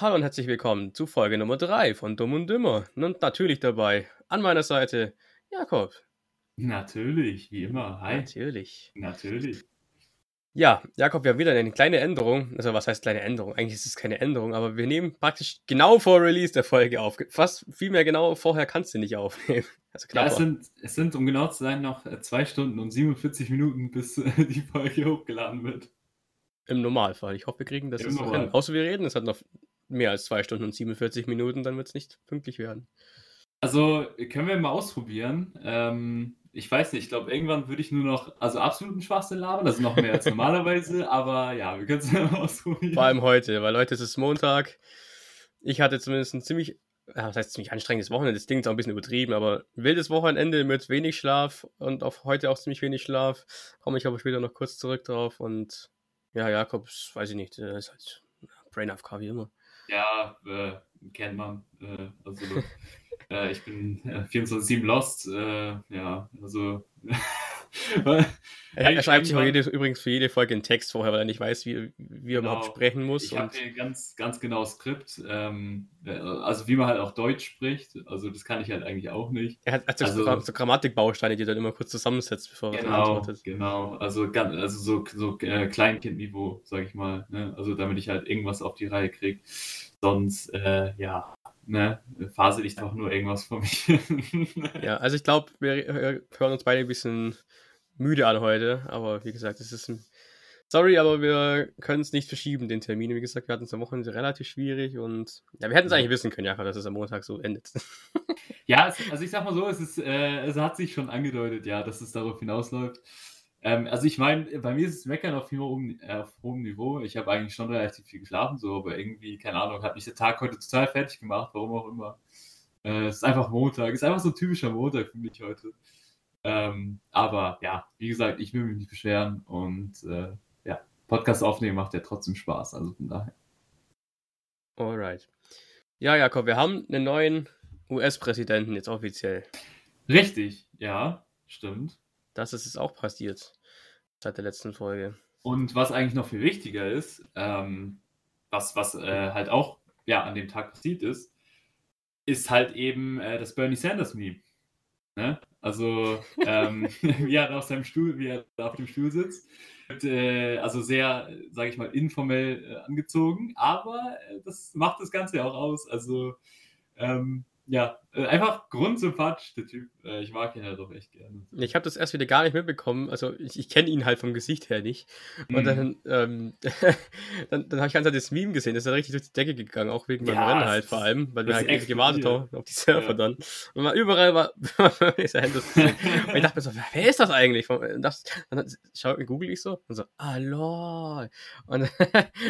Hallo und herzlich willkommen zu Folge Nummer 3 von Dumm und Dümmer. Und natürlich dabei an meiner Seite Jakob. Natürlich, wie immer. Hi. Natürlich. Natürlich. Ja, Jakob, wir haben wieder eine kleine Änderung. Also, was heißt kleine Änderung? Eigentlich ist es keine Änderung, aber wir nehmen praktisch genau vor Release der Folge auf. Fast viel mehr genau vorher kannst du nicht aufnehmen. Also ja, es sind, es sind, um genau zu sein, noch zwei Stunden und 47 Minuten, bis die Folge hochgeladen wird. Im Normalfall. Ich hoffe, wir kriegen das noch hin. Außer wir reden, es hat noch mehr als zwei Stunden und 47 Minuten, dann wird es nicht pünktlich werden. Also, können wir mal ausprobieren. Ähm, ich weiß nicht, ich glaube, irgendwann würde ich nur noch, also absoluten Schwachsinn labern, das ist noch mehr als normalerweise, aber ja, wir können es mal ausprobieren. Vor allem heute, weil heute ist es Montag. Ich hatte zumindest ein ziemlich, was heißt ziemlich anstrengendes Wochenende, das Ding ist auch ein bisschen übertrieben, aber wildes Wochenende mit wenig Schlaf und auf heute auch ziemlich wenig Schlaf. Komme ich aber später noch kurz zurück drauf und ja, Jakobs, weiß ich nicht, das ist halt Brain AFK wie immer. Ja, äh, kennt man. Äh, also, äh, ich bin 24-7 Lost. Äh, ja, also er, er schreibt sich jede, übrigens für jede Folge einen Text vorher, weil er nicht weiß, wie, wie er genau. überhaupt sprechen muss. Ich habe hier ganz, ganz genau Skript, ähm, äh, also wie man halt auch Deutsch spricht. Also das kann ich halt eigentlich auch nicht. Er hat, hat also, so, so Grammatikbausteine, die er dann immer kurz zusammensetzt, bevor er genau, antwortet. Genau, also, also so, so äh, Kleinkindniveau, sage ich mal. Ne? Also damit ich halt irgendwas auf die Reihe kriege. Sonst, äh, ja, ne, fasel ich einfach nur irgendwas vor mich. ja, also ich glaube, wir hören uns beide ein bisschen müde an heute, aber wie gesagt, es ist ein. Sorry, aber wir können es nicht verschieben, den Termin. Wie gesagt, wir hatten es am Wochenende relativ schwierig und ja, wir hätten es eigentlich wissen können, ja, dass es am Montag so endet. ja, es, also ich sag mal so, es, ist, äh, es hat sich schon angedeutet, ja, dass es darauf hinausläuft. Ähm, also ich meine, bei mir ist es Meckern auf, hohem, äh, auf hohem Niveau. Ich habe eigentlich schon relativ viel geschlafen, so, aber irgendwie, keine Ahnung, hat mich der Tag heute total fertig gemacht, warum auch immer. Äh, es ist einfach Montag, es ist einfach so ein typischer Montag für mich heute. Ähm, aber ja, wie gesagt, ich will mich nicht beschweren und äh, ja, Podcast aufnehmen macht ja trotzdem Spaß, also von daher. Alright. Ja, Jakob, wir haben einen neuen US-Präsidenten jetzt offiziell. Richtig, ja, stimmt. Das ist jetzt auch passiert seit der letzten Folge. Und was eigentlich noch viel wichtiger ist, ähm, was, was äh, halt auch ja, an dem Tag passiert ist, ist halt eben äh, das Bernie Sanders Meme. Ne? Also, ähm, wie er auf seinem Stuhl, wie er auf dem Stuhl sitzt. Und, äh, also sehr, sage ich mal, informell äh, angezogen, aber äh, das macht das Ganze auch aus. Also, ähm, ja, äh, einfach grundsympathisch, der Typ. Äh, ich mag ihn halt auch echt gerne. Ich habe das erst wieder gar nicht mitbekommen. Also ich, ich kenne ihn halt vom Gesicht her nicht. Und mhm. dann, ähm, dann, dann habe ich ganz halt das Meme gesehen. Das ist ja richtig durch die Decke gegangen, auch wegen ja, beim Rennen halt vor allem, weil wir halt echt gewartet haben auf die Surfer ja. dann. Und mal überall war dieser Händler Und ich dachte mir so, wer ist das eigentlich? Und das, dann schau, google ich so und so, ah lol. Und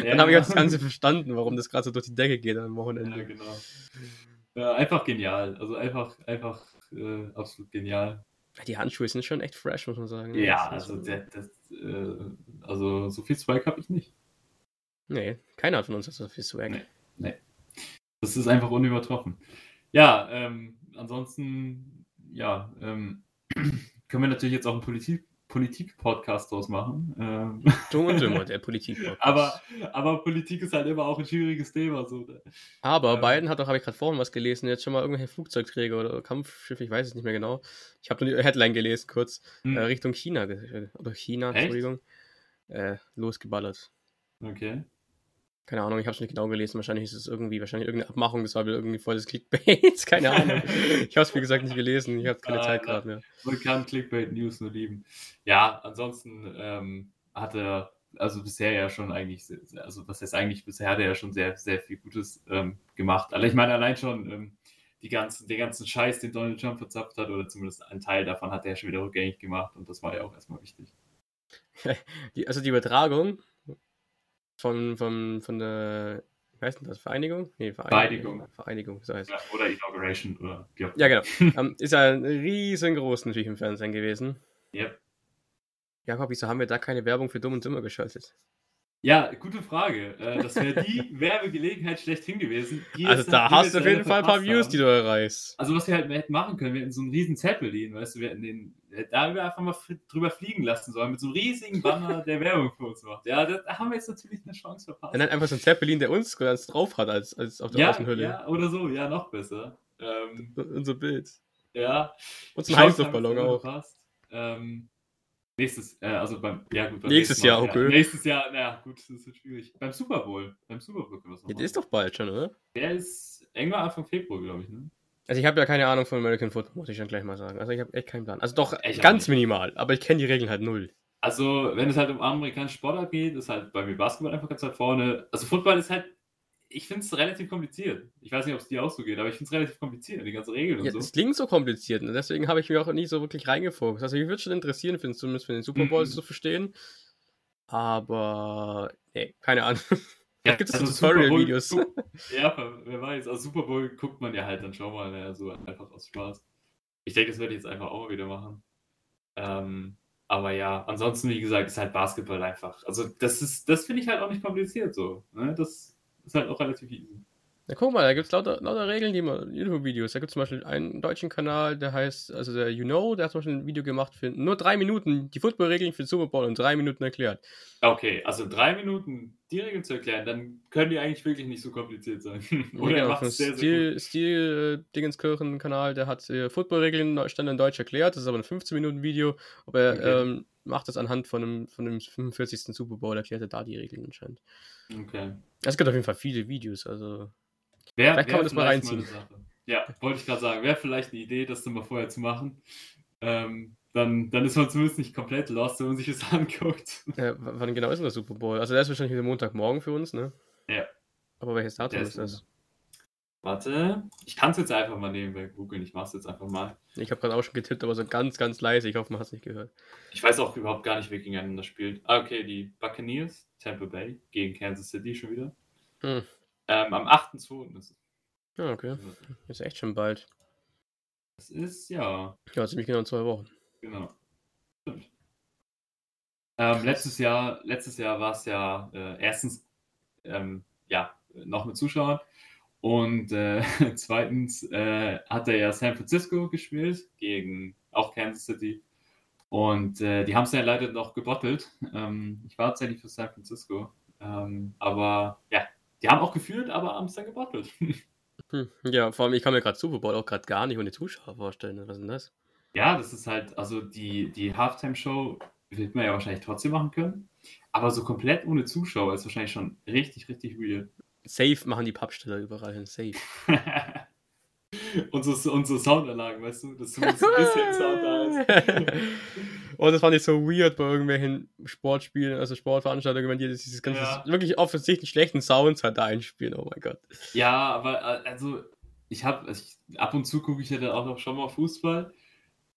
dann habe ich das Ganze verstanden, warum das gerade so durch die Decke geht am Wochenende. Ja, genau. Ja, einfach genial. Also einfach, einfach äh, absolut genial. Die Handschuhe sind schon echt fresh, muss man sagen. Ja, also, der, das, äh, also so viel Swag habe ich nicht. Nee, keiner von uns hat so viel Swag. Nee, nee. Das ist einfach unübertroffen. Ja, ähm, ansonsten, ja, ähm, können wir natürlich jetzt auch ein Politik, Politik-Podcast draus machen. Ähm. Dumm und dümmer, der Politik-Podcast. aber, aber Politik ist halt immer auch ein schwieriges Thema. So. Ne? Aber ähm. Biden hat doch, habe ich gerade vorhin was gelesen, jetzt schon mal irgendwelche Flugzeugträger oder Kampfschiffe, ich weiß es nicht mehr genau. Ich habe nur die Headline gelesen, kurz, hm. äh, Richtung China, oder China, Echt? Entschuldigung, äh, losgeballert. Okay keine Ahnung, ich habe es nicht genau gelesen. Wahrscheinlich ist es irgendwie, wahrscheinlich irgendeine Abmachung, das war wieder irgendwie voll das Clickbait. keine Ahnung. ich habe es, wie gesagt, nicht gelesen. Ich habe keine Zeit gerade mehr. Man kann Clickbait-News nur lieben. Ja, ansonsten ähm, hat er, also bisher ja schon eigentlich, also was heißt eigentlich, bisher hat er ja schon sehr, sehr viel Gutes ähm, gemacht. Also ich meine, allein schon ähm, die ganzen, den ganzen Scheiß, den Donald Trump verzapft hat, oder zumindest ein Teil davon hat er ja schon wieder rückgängig gemacht und das war ja auch erstmal wichtig. die, also die Übertragung von, von, von der, wie heißt denn das, Vereinigung? Nee, Vereinigung. Vereinigung, so heißt ja, Oder Inauguration. Oder, ja. ja, genau. um, ist ja riesengroß natürlich im Fernsehen gewesen. Yep. Jakob, wieso haben wir da keine Werbung für Dumm und Dümmer geschaltet? Ja, gute Frage. Äh, das wäre die Werbegelegenheit schlechthin gewesen. also da hast du auf jeden Fall ein paar Views, haben. die du erreichst. Also was wir halt hätten machen können, wir hätten so einen riesen Zeppelin, weißt du, wir hätten den da wir einfach mal drüber fliegen lassen sollen, mit so einem riesigen Banner, der Werbung für uns macht. Ja, da haben wir jetzt natürlich eine Chance verpasst. Und dann einfach so ein Zeppelin, der uns ganz drauf hat, als, als auf der ja, Außenhülle. Ja, oder so, ja, noch besser. Ähm, unser Bild. Ja. Und ein Heißluftballon auch. Ähm, Nächstes, äh, also beim, ja gut, beim nächstes Jahr, okay. Ja. Nächstes Jahr, naja, gut, das ist schwierig. Beim Super Bowl, beim Super Bowl können wir es noch ja, Der ist doch bald schon, oder? Der ist irgendwann Anfang Februar, glaube ich, ne? Also ich habe ja keine Ahnung von American Football, muss ich dann gleich mal sagen. Also ich habe echt keinen Plan. Also doch ich ganz minimal, aber ich kenne die Regeln halt null. Also wenn es halt um amerikanischen Sportart geht, ist halt bei mir Basketball einfach ganz weit vorne. Also Football ist halt ich finde es relativ kompliziert. Ich weiß nicht, ob es dir auch so geht, aber ich finde es relativ kompliziert, die ganze Regeln und ja, so. Es klingt so kompliziert und deswegen habe ich mich auch nie so wirklich reingefokust. Also, mich würde schon interessieren, finde zumindest für den Super Bowl mhm. zu verstehen. Aber, nee, keine Ahnung. Ja, gibt es also Tutorial-Videos. Ja, wer weiß. Also, Super Bowl guckt man ja halt dann schon mal, ne, so einfach aus Spaß. Ich denke, das werde ich jetzt einfach auch mal wieder machen. Ähm, aber ja, ansonsten, wie gesagt, ist halt Basketball einfach. Also, das ist, das finde ich halt auch nicht kompliziert so. Ne? Das ist halt auch relativ easy. Ja, guck mal, da gibt es lauter, lauter Regeln, die man, YouTube-Videos. Da gibt es zum Beispiel einen deutschen Kanal, der heißt, also der You Know, der hat zum Beispiel ein Video gemacht für nur drei Minuten, die Football-Regeln für den Super Bowl in drei Minuten erklärt. Okay, also drei Minuten die Regeln zu erklären, dann können die eigentlich wirklich nicht so kompliziert sein. Oder ja, macht es sehr, Stil, sehr Stil äh, Dingenskirchen-Kanal, der hat äh, Football-Regeln stand in Deutsch erklärt, das ist aber ein 15-Minuten-Video, aber er okay. ähm, macht das anhand von einem, von einem 45. Super Bowl, erklärt er da die Regeln anscheinend. Okay. Es gibt auf jeden Fall viele Videos, also. Wer, vielleicht kann man das mal reinziehen. Ja, wollte ich gerade sagen. Wäre vielleicht eine Idee, das dann mal vorher zu machen. Ähm, dann, dann ist man zumindest nicht komplett lost, wenn man sich das anguckt. Ja, wann genau ist denn der Super Bowl? Also der ist wahrscheinlich wieder Montagmorgen für uns, ne? Ja. Aber welches Datum ist, ist das? Warte, ich kann es jetzt einfach mal nehmen bei Google. Ich mache es jetzt einfach mal. Ich habe gerade auch schon getippt, aber so ganz, ganz leise. Ich hoffe, man hat es nicht gehört. Ich weiß auch überhaupt gar nicht, wer gegeneinander spielt. Ah, okay, die Buccaneers, Tampa Bay gegen Kansas City schon wieder. Hm. Ähm, am 8.2. ist es. Ja, okay. Ist echt schon bald. Das ist ja. Ja, ziemlich genau in zwei Wochen. Genau. Stimmt. Ähm, letztes Jahr, letztes Jahr war es ja äh, erstens ähm, ja noch mit Zuschauern und äh, zweitens äh, hat er ja San Francisco gespielt gegen auch Kansas City. Und äh, die haben es ja leider noch gebottelt. Ähm, ich war tatsächlich für San Francisco. Ähm, aber ja, die haben auch geführt, aber haben es dann gebottelt. Hm, ja, vor allem, ich kann mir gerade Super Bowl auch gerade gar nicht ohne Zuschauer vorstellen. Was ist denn das? Ja, das ist halt, also die, die Halftime-Show wird man ja wahrscheinlich trotzdem machen können. Aber so komplett ohne Zuschauer ist wahrscheinlich schon richtig, richtig weird. Safe machen die Pappsteller überall hin. Safe. unsere, unsere Soundanlagen, weißt du, dass zumindest ein bisschen Sound da ist. Und das fand ich so weird bei irgendwelchen Sportspielen, also Sportveranstaltungen, wenn die dieses ganze ja. wirklich offensichtlich schlechten Sounds halt da einspielen. Oh mein Gott. Ja, aber äh, also ich habe, also ab und zu gucke ich ja dann auch noch schon mal Fußball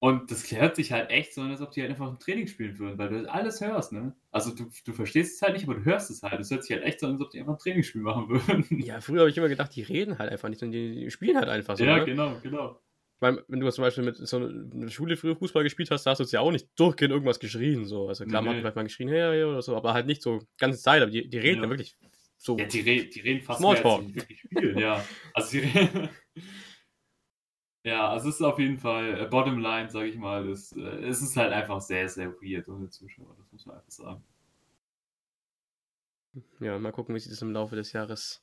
und das hört sich halt echt so an, als ob die halt einfach ein Training spielen würden, weil du halt alles hörst, ne? Also du, du verstehst es halt nicht, aber du hörst es halt. Es hört sich halt echt so an, als ob die einfach ein Trainingsspiel machen würden. Ja, früher habe ich immer gedacht, die reden halt einfach nicht, sondern die, spielen halt einfach so. Ja, ne? genau, genau. Ich meine, wenn du zum Beispiel mit so einer Schule früher Fußball gespielt hast, da hast du jetzt ja auch nicht durchgehend irgendwas geschrien. So. Also klar, nee. man hat vielleicht mal geschrien, hey, hey, oder so, aber halt nicht so ganze Zeit, aber die, die reden ja. wirklich so. Ja, die, re die reden fast mehr, als die wirklich spielen, ja. Also die reden. Ja, also es ist auf jeden Fall, äh, Bottomline, sage ich mal, ist, äh, es ist halt einfach sehr, sehr weird ohne Zuschauer, das muss man einfach sagen. Ja, mal gucken, wie sich das im Laufe des Jahres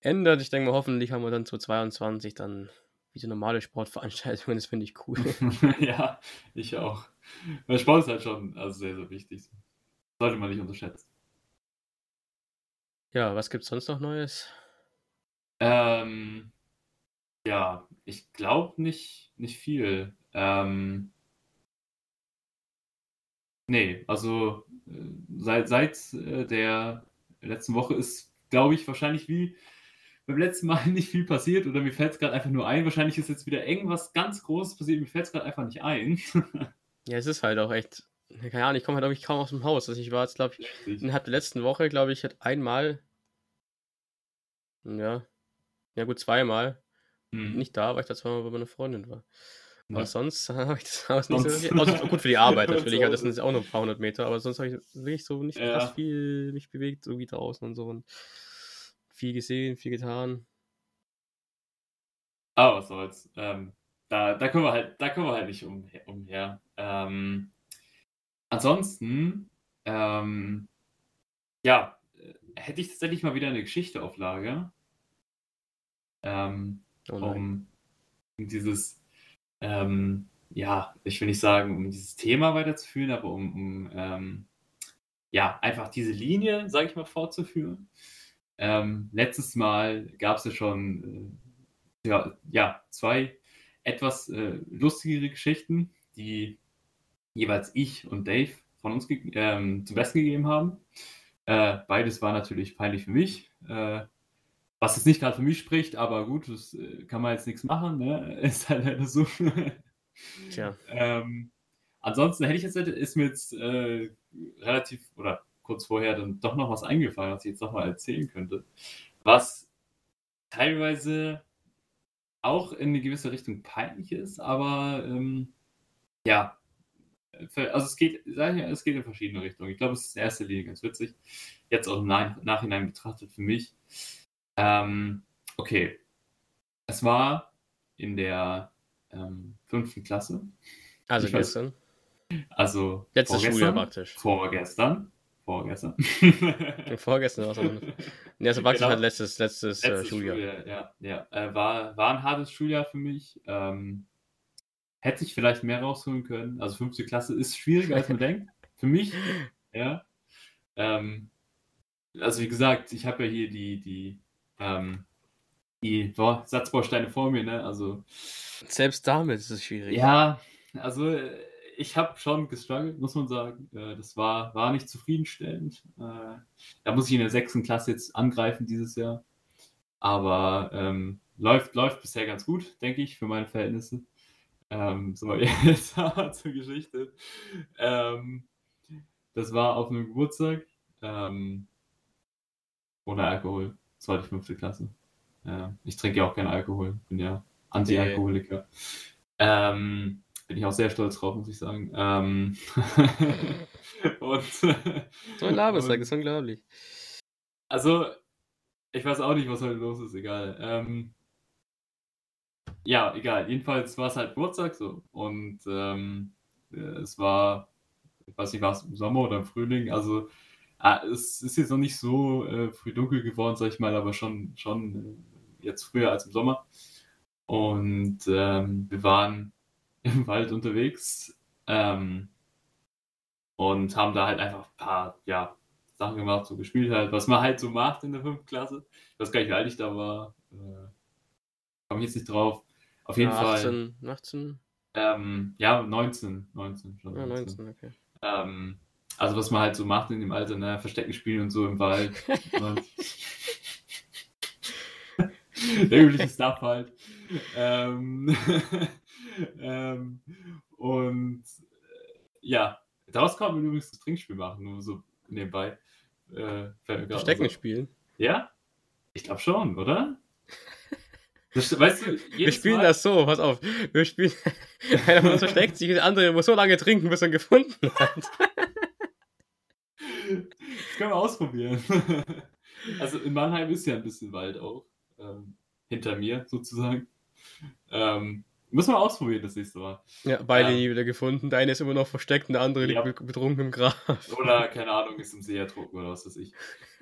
ändert. Ich denke mal, hoffentlich haben wir dann zu 22 dann wieder normale Sportveranstaltungen, das finde ich cool. ja, ich auch. Weil Sport ist halt schon also sehr, sehr wichtig. Sollte man nicht unterschätzen. Ja, was gibt es sonst noch Neues? Ähm, ja, ich glaube nicht, nicht viel. Ähm, nee, also äh, seit, seit äh, der letzten Woche ist, glaube ich, wahrscheinlich wie beim letzten Mal nicht viel passiert oder mir fällt es gerade einfach nur ein. Wahrscheinlich ist jetzt wieder irgendwas ganz Großes passiert, mir fällt es gerade einfach nicht ein. ja, es ist halt auch echt, keine Ahnung, ich komme halt ich kaum aus dem Haus. Also ich war jetzt, glaube ich, innerhalb der letzten Woche, glaube ich, hat einmal, ja, ja gut, zweimal Mhm. Nicht da, weil ich da zweimal bei meiner Freundin war. Aber sonst habe ich das Haus nicht sonst. so wirklich. Also, gut für die Arbeit natürlich, das sind auch nur ein paar hundert Meter, aber sonst habe ich wirklich so nicht ja. krass viel mich bewegt, so wie draußen und so und viel gesehen, viel getan. Aber was soll's. Ähm, da, da, kommen wir halt, da kommen wir halt nicht um, umher. Ähm, ansonsten, ähm, ja, hätte ich tatsächlich mal wieder eine Geschichte auf Lager. Ähm, oh um dieses, ähm, ja, ich will nicht sagen, um dieses Thema weiterzuführen, aber um, um ähm, ja, einfach diese Linie, sage ich mal, fortzuführen. Ähm, letztes Mal gab es ja schon äh, ja, ja, zwei etwas äh, lustigere Geschichten, die jeweils ich und Dave von uns ähm, zum Besten gegeben haben. Äh, beides war natürlich peinlich für mich. Was jetzt nicht gerade für mich spricht, aber gut, das äh, kann man jetzt nichts machen. Ne? Ist halt leider so. Tja. Ähm, ansonsten hätte ich jetzt, ist mir jetzt äh, relativ oder kurz vorher dann doch noch was eingefallen, was ich jetzt nochmal erzählen könnte. Was teilweise auch in eine gewisse Richtung peinlich ist, aber ähm, ja, also es geht, sag ich, es geht in verschiedene Richtungen. Ich glaube, es ist in erster Linie ganz witzig. Jetzt auch im Nachhinein betrachtet für mich. Ähm, okay. Es war in der ähm, fünften Klasse. Also ich gestern. Weiß, also letztes Schuljahr praktisch. Vorgestern. Vorgestern. Vorgestern war es Nee, also praktisch genau. halt letztes, letztes, äh, letztes äh, Schuljahr. Schuljahr. Ja, ja. Äh, war, war ein hartes Schuljahr für mich. Ähm, hätte ich vielleicht mehr rausholen können. Also fünfte Klasse ist schwieriger, als man denkt. Für mich. Ja. Ähm, also wie gesagt, ich habe ja hier die, die, ähm, die boah, Satzbausteine vor mir, ne? Also. Selbst damit ist es schwierig. Ja, also ich habe schon gestruggelt, muss man sagen. Äh, das war, war nicht zufriedenstellend. Äh, da muss ich in der sechsten Klasse jetzt angreifen dieses Jahr. Aber ähm, läuft, läuft bisher ganz gut, denke ich, für meine Verhältnisse. Ähm, so, jetzt aber zur Geschichte. Ähm, das war auf einem Geburtstag. Ähm, ohne Alkohol. Zweite, fünfte Klasse. Ja, ich trinke ja auch keinen Alkohol. Bin ja Anti-Alkoholiker. Ähm, bin ich auch sehr stolz drauf, muss ich sagen. Ähm, und, so ein Labersack, ist unglaublich. Also, ich weiß auch nicht, was heute los ist, egal. Ähm, ja, egal. Jedenfalls war es halt Geburtstag so. Und ähm, es war, ich weiß nicht, war es im Sommer oder im Frühling. Also ah, es ist jetzt noch nicht so äh, früh dunkel geworden, sag ich mal, aber schon, schon äh, jetzt früher als im Sommer. Und ähm, wir waren im Wald unterwegs ähm, und haben da halt einfach ein paar ja, Sachen gemacht, so gespielt halt, was man halt so macht in der fünften Klasse. Ich weiß gar nicht, wie alt ich da war. Äh, komme ich jetzt nicht drauf. Auf jeden ja, 18, Fall. 18? Ähm, ja, 19. 19 schon. Ja, 19, okay. Ähm, also was man halt so macht in dem Alter, ne? Verstecken spielen und so im Wald. Der übliche Stuff halt. Ähm, ähm, und äh, ja, daraus kann man übrigens das Trinkspiel machen, nur so nebenbei. Äh, Verstecken so. spielen? Ja? Ich glaube schon, oder? Das, weißt du, wir spielen Mal... das so, pass auf. Wir spielen. Einer von uns versteckt sich, der andere muss so lange trinken, bis er ihn gefunden hat. Das können wir ausprobieren. Also in Mannheim ist ja ein bisschen Wald auch. Ähm, hinter mir sozusagen. Ähm, muss man ausprobieren das nächste Mal. Ja, beide ähm, nie wieder gefunden. Der eine ist immer noch versteckt und der andere ja. liegt betrunken im Grab. Oder, keine Ahnung, ist im See ertrunken oder was weiß ich.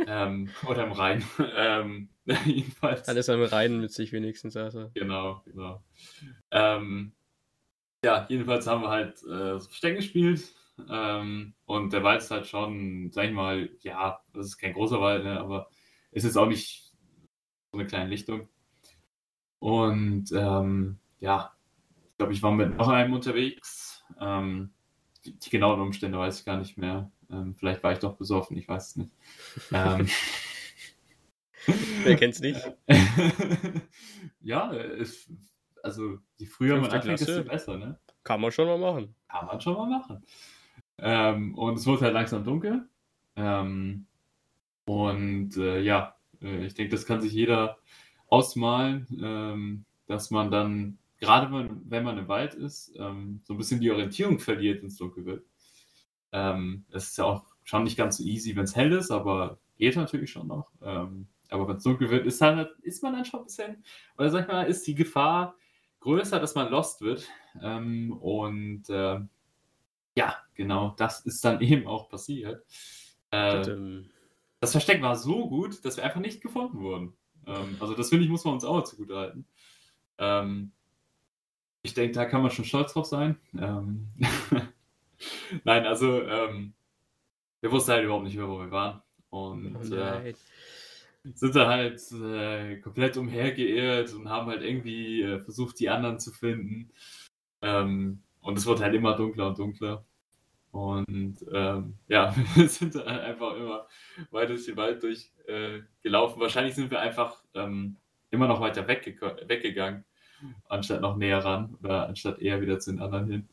ähm, oder im Rhein. ähm, jedenfalls. Dann ist er im Rhein mit sich wenigstens. Also. Genau, genau. Ähm, ja, jedenfalls haben wir halt äh, Versteck gespielt. Ähm, und der Wald ist halt schon, sag ich mal, ja, das ist kein großer Wald, ne, aber es ist auch nicht so eine kleine Lichtung. Und ähm, ja, glaube, ich war mit noch einem unterwegs. Ähm, die, die, genauen Umstände weiß ich gar nicht mehr. Ähm, vielleicht war ich doch besoffen, ich weiß es nicht. Ähm, Wer kennt's nicht? ja, es, also je früher man anfängt, desto besser, ne? Kann man schon mal machen. Kann man schon mal machen. Ähm, und es wurde halt langsam dunkel. Ähm, und äh, ja, äh, ich denke, das kann sich jeder ausmalen, ähm, dass man dann gerade wenn, wenn man im Wald ist, ähm, so ein bisschen die Orientierung verliert, wenn es dunkel wird. Ähm, es ist ja auch schon nicht ganz so easy, wenn es hell ist, aber geht natürlich schon noch. Ähm, aber wenn es dunkel wird, ist, halt, ist man dann schon ein bisschen, oder sag ich mal, ist die Gefahr größer, dass man lost wird. Ähm, und äh, ja, genau, das ist dann eben auch passiert. Äh, das Versteck war so gut, dass wir einfach nicht gefunden wurden. Ähm, also das finde ich, muss man uns auch zugute halten. Ähm, ich denke, da kann man schon stolz drauf sein. Ähm, Nein, also ähm, wir wussten halt überhaupt nicht mehr, wo wir waren. Und oh äh, sind da halt äh, komplett umhergeirrt und haben halt irgendwie äh, versucht, die anderen zu finden. Ähm, und es wurde halt immer dunkler und dunkler. Und ähm, ja, wir sind dann einfach immer weiter durch den Wald durchgelaufen. Äh, Wahrscheinlich sind wir einfach ähm, immer noch weiter wegge weggegangen, anstatt noch näher ran oder anstatt eher wieder zu den anderen hin.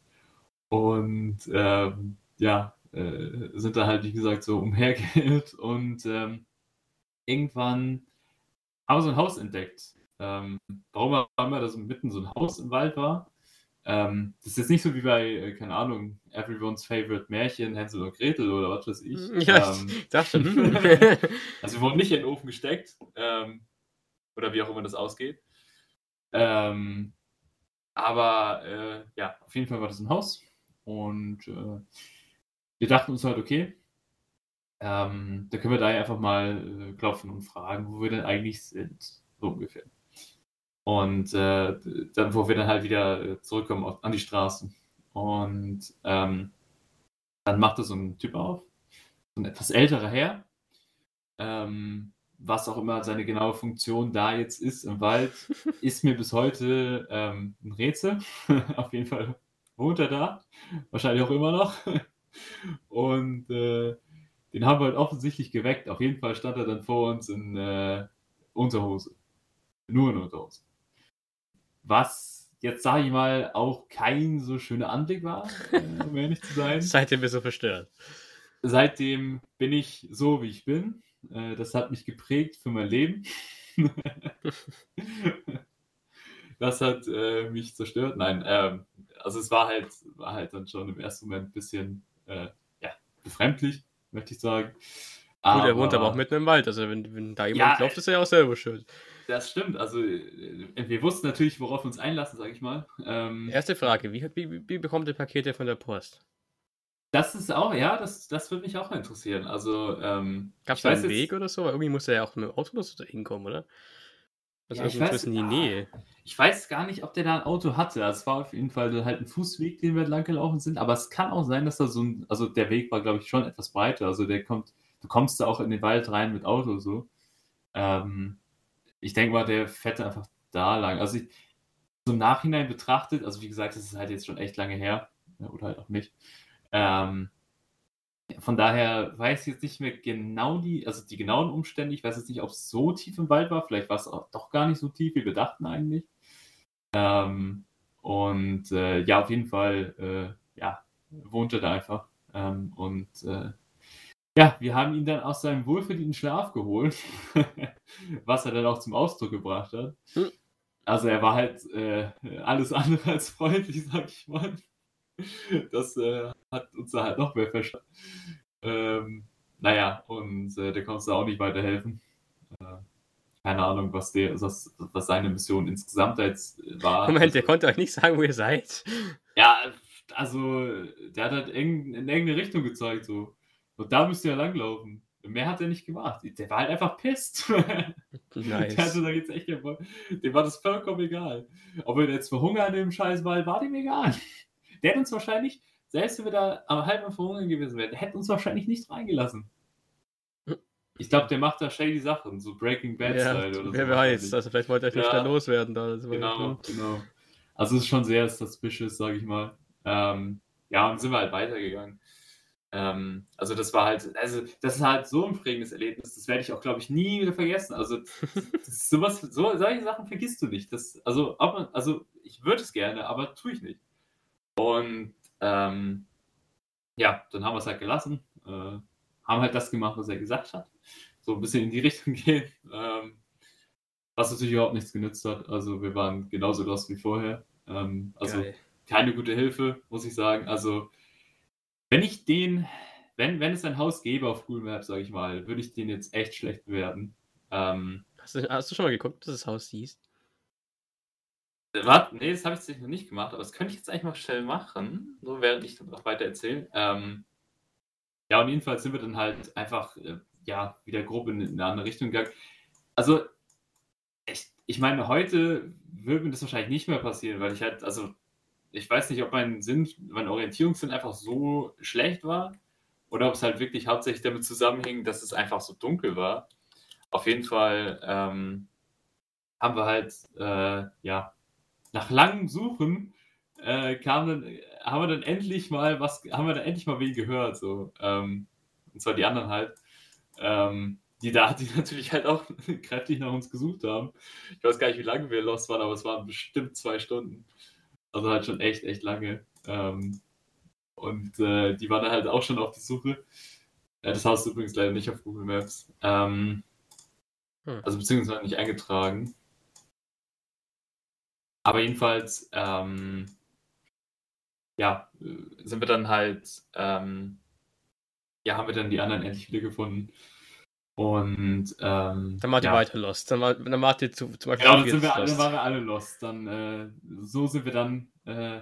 Und ähm, ja, äh, sind da halt, wie gesagt, so umhergeirrt und ähm, irgendwann haben wir so ein Haus entdeckt. Ähm, warum auch immer das mitten so ein Haus im Wald war. Ähm, das ist jetzt nicht so wie bei, äh, keine Ahnung, Everyone's Favorite Märchen, Hänsel und Gretel oder was weiß ich. Ja, ähm, ich dachte. also wir wurden nicht in den Ofen gesteckt ähm, oder wie auch immer das ausgeht. Ähm, aber äh, ja, auf jeden Fall war das ein Haus und äh, wir dachten uns halt, okay, ähm, da können wir da einfach mal äh, klopfen und fragen, wo wir denn eigentlich sind, so ungefähr. Und äh, dann, wo wir dann halt wieder äh, zurückkommen auf, an die Straße. Und ähm, dann machte so ein Typ auf, so ein etwas älterer Herr, ähm, was auch immer seine genaue Funktion da jetzt ist im Wald, ist mir bis heute ähm, ein Rätsel. auf jeden Fall wohnt er da, wahrscheinlich auch immer noch. Und äh, den haben wir halt offensichtlich geweckt. Auf jeden Fall stand er dann vor uns in äh, Unterhose. Nur in Unterhose. Was jetzt, sage ich mal, auch kein so schöner Anblick war, äh, um ehrlich zu sein. Seitdem bist du verstört. Seitdem bin ich so, wie ich bin. Äh, das hat mich geprägt für mein Leben. das hat äh, mich zerstört. Nein, ähm, also es war halt, war halt dann schon im ersten Moment ein bisschen äh, ja, befremdlich, möchte ich sagen. Gut, er wohnt aber auch mitten im Wald, also wenn, wenn da jemand ja, läuft, ist er ja auch selber schuld. Das stimmt, also äh, wir wussten natürlich, worauf wir uns einlassen, sage ich mal. Ähm, Erste Frage, wie, wie, wie bekommt ihr Pakete von der Post? Das ist auch, ja, das, das würde mich auch interessieren. Also, ähm, Gab es da einen jetzt, Weg oder so? irgendwie muss er ja auch mit dem Auto oder so hinkommen, oder? Also ja, ich weiß, in die Nähe. Ich weiß gar nicht, ob der da ein Auto hatte. Es war auf jeden Fall halt ein Fußweg, den wir lang gelaufen sind. Aber es kann auch sein, dass da so ein, also der Weg war, glaube ich, schon etwas breiter. Also der kommt, du kommst da auch in den Wald rein mit Auto so. Ähm, ich denke mal, der fährt einfach da lang. Also ich, so im Nachhinein betrachtet, also wie gesagt, das ist halt jetzt schon echt lange her. Oder halt auch nicht. Ähm, von daher weiß ich jetzt nicht mehr genau die, also die genauen Umstände. Ich weiß jetzt nicht, ob es so tief im Wald war. Vielleicht war es auch doch gar nicht so tief, wie wir dachten eigentlich. Ähm, und äh, ja, auf jeden Fall, äh, ja, wohnte da einfach. Ähm, und äh, ja, wir haben ihn dann aus seinem wohlverdienten Schlaf geholt, was er dann auch zum Ausdruck gebracht hat. Hm. Also er war halt äh, alles andere als freundlich, sag ich mal. Das äh, hat uns da halt noch mehr verstanden. Ähm, naja, und äh, der konnte da auch nicht weiterhelfen. Äh, keine Ahnung, was, der, was, was seine Mission insgesamt jetzt war. Moment, der konnte euch nicht sagen, wo ihr seid. Ja, also der hat halt in, in irgendeine Richtung gezeigt, so. Und da müsst ihr langlaufen. Mehr hat er nicht gemacht. Der war halt einfach pisst. Nice. Der hatte da jetzt echt, dem war das vollkommen egal. Ob er jetzt verhungert im Scheißwald, war dem egal. Der hat uns wahrscheinlich, selbst wenn wir da am halben Verhungern gewesen wären, der hätte uns wahrscheinlich nicht reingelassen. Ich glaube, der macht da shady Sachen, so Breaking Bad ja, Style oder wer so. Wer weiß, also vielleicht wollte er ja, nicht da loswerden. Da, genau, genau. Also es ist schon sehr suspicious, sage ich mal. Ähm, ja, und sind wir halt weitergegangen. Ähm, also das war halt, also das ist halt so ein prägendes Erlebnis, das werde ich auch, glaube ich, nie wieder vergessen. Also sowas, so, solche Sachen vergisst du nicht. Das, also, man, also ich würde es gerne, aber tue ich nicht. Und ähm, ja, dann haben wir es halt gelassen, äh, haben halt das gemacht, was er gesagt hat. So ein bisschen in die Richtung gehen. Ähm, was natürlich überhaupt nichts genützt hat. Also wir waren genauso los wie vorher. Ähm, also Geil. keine gute Hilfe, muss ich sagen. Also, wenn ich den, wenn, wenn es ein Haus gäbe auf Google Maps, sage ich mal, würde ich den jetzt echt schlecht bewerten. Ähm, hast, du, hast du schon mal geguckt, dass das Haus siehst? Warte, nee, das habe ich tatsächlich noch nicht gemacht, aber das könnte ich jetzt eigentlich mal schnell machen, so während ich dann noch weiter erzähle. Ähm, ja, und jedenfalls sind wir dann halt einfach, äh, ja, wieder grob in, in, eine andere Richtung gegangen. Also, ich, ich meine, heute würde mir das wahrscheinlich nicht mehr passieren, weil ich halt, also, ich weiß nicht, ob mein Sinn, mein Orientierungssinn einfach so schlecht war oder ob es halt wirklich hauptsächlich damit zusammenhing, dass es einfach so dunkel war. Auf jeden Fall ähm, haben wir halt, äh, ja, nach langem Suchen äh, kam dann, haben wir dann endlich mal was, haben wir dann endlich mal wen gehört, so. Ähm, und zwar die anderen halt. Ähm, die da, die natürlich halt auch kräftig nach uns gesucht haben. Ich weiß gar nicht, wie lange wir lost waren, aber es waren bestimmt zwei Stunden. Also halt schon echt, echt lange. Ähm, und äh, die waren dann halt auch schon auf die Suche. Äh, das Haus ist übrigens leider nicht auf Google Maps. Ähm, hm. Also beziehungsweise nicht eingetragen. Aber jedenfalls, ähm, ja, sind wir dann halt, ähm, ja, haben wir dann die anderen endlich wieder gefunden. Und ähm, dann wart ihr ja. weiter lost. Dann, war, dann wart ihr zu, zum Beispiel. Genau, dann, sind wir, dann waren wir alle lost. Dann, äh, so sind wir dann äh,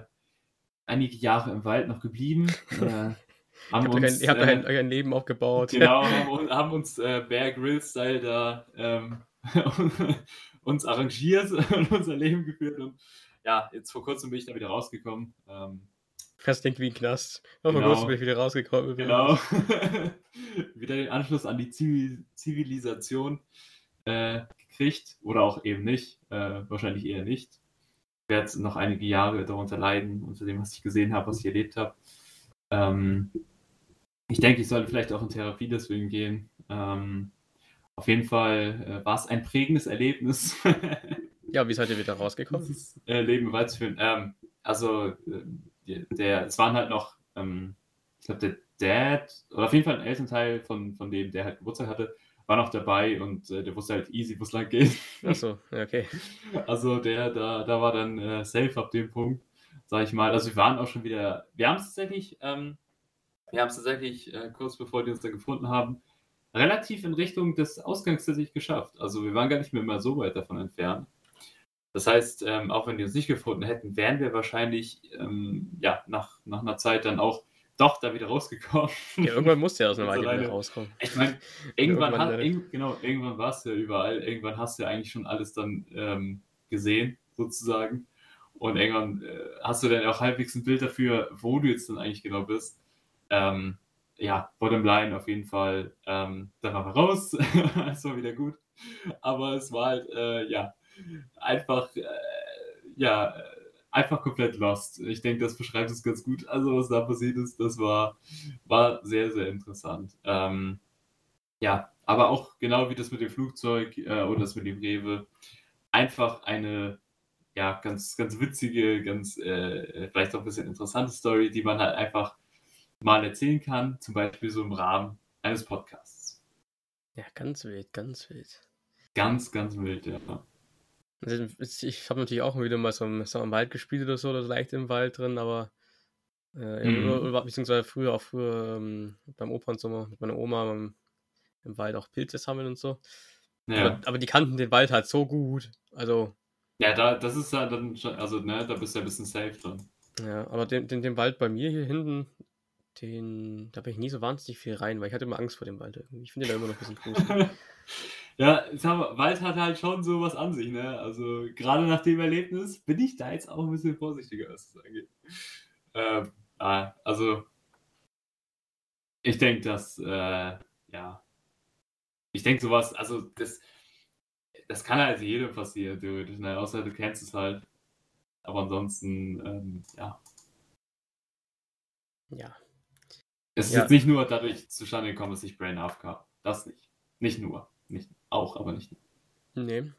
einige Jahre im Wald noch geblieben. Äh, haben ihr uns, habt äh, euer Leben aufgebaut. Genau, haben, haben uns äh, Bear Grill-Style da ähm, uns arrangiert und unser Leben geführt. Und ja, jetzt vor kurzem bin ich da wieder rausgekommen. Ähm, Fast klingt wie ein Knast. Oh, genau. kurzem bin ich wieder rausgekommen. Genau. wieder den Anschluss an die Zivil Zivilisation äh, gekriegt. Oder auch eben nicht. Äh, wahrscheinlich eher nicht. Ich werde noch einige Jahre darunter leiden, unter dem, was ich gesehen habe, was ich erlebt habe. Ähm, ich denke, ich sollte vielleicht auch in Therapie deswegen gehen. Ähm, auf jeden Fall äh, war es ein prägendes Erlebnis. ja, wie seid ihr wieder rausgekommen? Das äh, Leben weiterzuführen. Ähm, also, äh, der, es waren halt noch, ähm, ich glaube, der Dad, oder auf jeden Fall ein Elternteil von, von dem, der halt Geburtstag hatte, war noch dabei und äh, der wusste halt easy, wo es lang geht. Achso, okay. Also, der, da, da war dann äh, safe ab dem Punkt, sag ich mal. Also, wir waren auch schon wieder, wir haben es tatsächlich, ähm, wir haben es tatsächlich äh, kurz bevor die uns da gefunden haben, relativ in Richtung des Ausgangs tatsächlich geschafft. Also wir waren gar nicht mehr immer so weit davon entfernt. Das heißt, ähm, auch wenn die uns nicht gefunden hätten, wären wir wahrscheinlich ähm, ja, nach, nach einer Zeit dann auch doch da wieder rausgekommen. Ja, irgendwann musste ja aus einer Weile wieder rauskommen. Ich meine, irgendwann, irgendwann, irg genau, irgendwann warst du ja überall. Irgendwann hast du ja eigentlich schon alles dann ähm, gesehen, sozusagen. Und irgendwann äh, hast du dann auch halbwegs ein Bild dafür, wo du jetzt dann eigentlich genau bist. Ähm, ja, Bottomline auf jeden Fall, ähm, dann waren wir raus, es war wieder gut, aber es war halt, äh, ja, einfach, äh, ja, einfach komplett lost. Ich denke, das beschreibt es ganz gut. Also, was da passiert ist, das war, war sehr, sehr interessant. Ähm, ja, aber auch genau wie das mit dem Flugzeug äh, oder das mit dem Rewe, einfach eine, ja, ganz, ganz witzige, ganz, äh, vielleicht auch ein bisschen interessante Story, die man halt einfach mal erzählen kann, zum Beispiel so im Rahmen eines Podcasts. Ja, ganz wild, ganz wild. Ganz, ganz wild, ja. Also ich habe natürlich auch wieder mal so im, so im Wald gespielt oder so, oder leicht im Wald drin, aber äh, mhm. oder, beziehungsweise früher auch früher ähm, beim Opa und so mit meiner Oma im, im, Wald auch Pilze sammeln und so. Ja. Aber, aber, die kannten den Wald halt so gut. Also. Ja, da, das ist ja dann schon, also ne, da bist du ja ein bisschen safe drin. Ja, aber den, den, den Wald bei mir hier hinten, den, da bin ich nie so wahnsinnig viel rein, weil ich hatte immer Angst vor dem Wald irgendwie. Ich finde den da immer noch ein bisschen gruselig. ja, wir, Wald hat halt schon sowas an sich, ne? Also gerade nach dem Erlebnis bin ich da jetzt auch ein bisschen vorsichtiger, was das angeht. Ähm, ah, also ich denke, dass, äh, ja, ich denke sowas, also das, das kann halt jedem passieren, theoretisch, ne? Außer du kennst es halt. Aber ansonsten, ähm, ja. Ja, es ist ja. jetzt nicht nur dadurch zustande gekommen, dass ich Brain AFK. Das nicht. Nicht nur. Nicht, auch, aber nicht. Nee.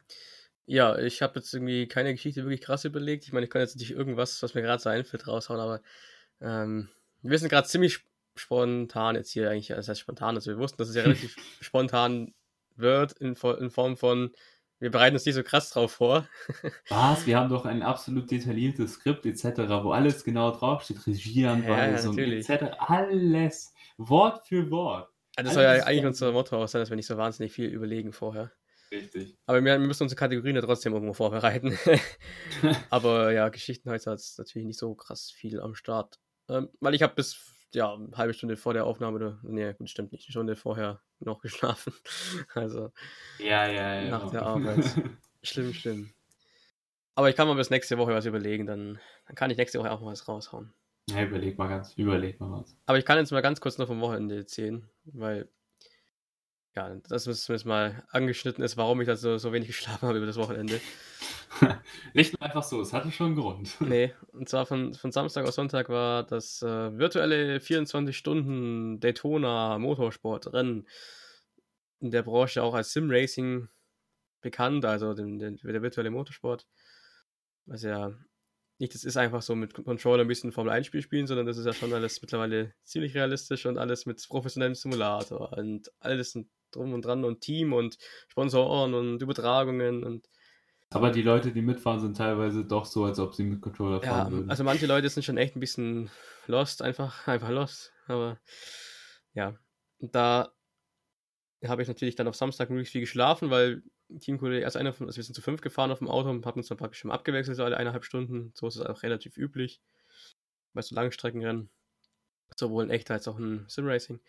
Ja, ich habe jetzt irgendwie keine Geschichte wirklich krass überlegt. Ich meine, ich kann jetzt nicht irgendwas, was mir gerade so einfällt, raushauen, aber ähm, wir sind gerade ziemlich spontan jetzt hier eigentlich. Das heißt spontan, also wir wussten, dass es ja relativ spontan wird in, in Form von Wir bereiten uns nicht so krass drauf vor. Was? Wir haben doch ein absolut detailliertes Skript etc., wo alles genau draufsteht. Regieanweisung ja, etc. Alles. Wort für Wort. Das soll ja eigentlich unser Motto auch sein, dass wir nicht so wahnsinnig viel überlegen vorher. Richtig. Aber wir, müssen unsere Kategorien ja trotzdem irgendwo vorbereiten. Aber ja, Geschichten heute hat es natürlich nicht so krass viel am Start. Ähm, weil ich habe bis ja, eine halbe Stunde vor der Aufnahme, oder, nee, gut, stimmt nicht, eine Stunde vorher noch geschlafen. Also ja, ja, ja. nach der Arbeit. schlimm, schlimm. Aber ich kann mal bis nächste Woche was überlegen, dann, dann kann ich nächste Woche auch mal was raushauen. Ja, überleg mal ganz, überleg mal was. Aber ich kann jetzt mal ganz kurz noch vom Wochenende erzählen, weil ja, das ist zumindest mal angeschnitten ist, warum ich da so, so wenig geschlafen habe über das Wochenende. Nicht nur einfach so, es hatte schon einen Grund. Nee, und zwar von, von Samstag auf Sonntag war das äh, virtuelle 24 Stunden Daytona Motorsport-Rennen in der Branche auch als Sim Racing bekannt, also den, den, der virtuelle Motorsport. Was ja nicht, das ist einfach so mit Controller ein bisschen Formel 1 Spiel spielen, sondern das ist ja schon alles mittlerweile ziemlich realistisch und alles mit professionellem Simulator und alles drum und dran und Team und Sponsoren und Übertragungen und aber die Leute, die mitfahren, sind teilweise doch so, als ob sie mit Controller fahren ja, würden. Also manche Leute sind schon echt ein bisschen lost, einfach, einfach lost. Aber ja, da habe ich natürlich dann auf Samstag möglichst viel geschlafen, weil Teamkollege, erst einer von, also wir sind zu fünf gefahren auf dem Auto und haben uns dann praktisch schon abgewechselt, so alle eineinhalb Stunden. So ist es auch relativ üblich bei so Langstreckenrennen. Sowohl in echt als auch in Simracing.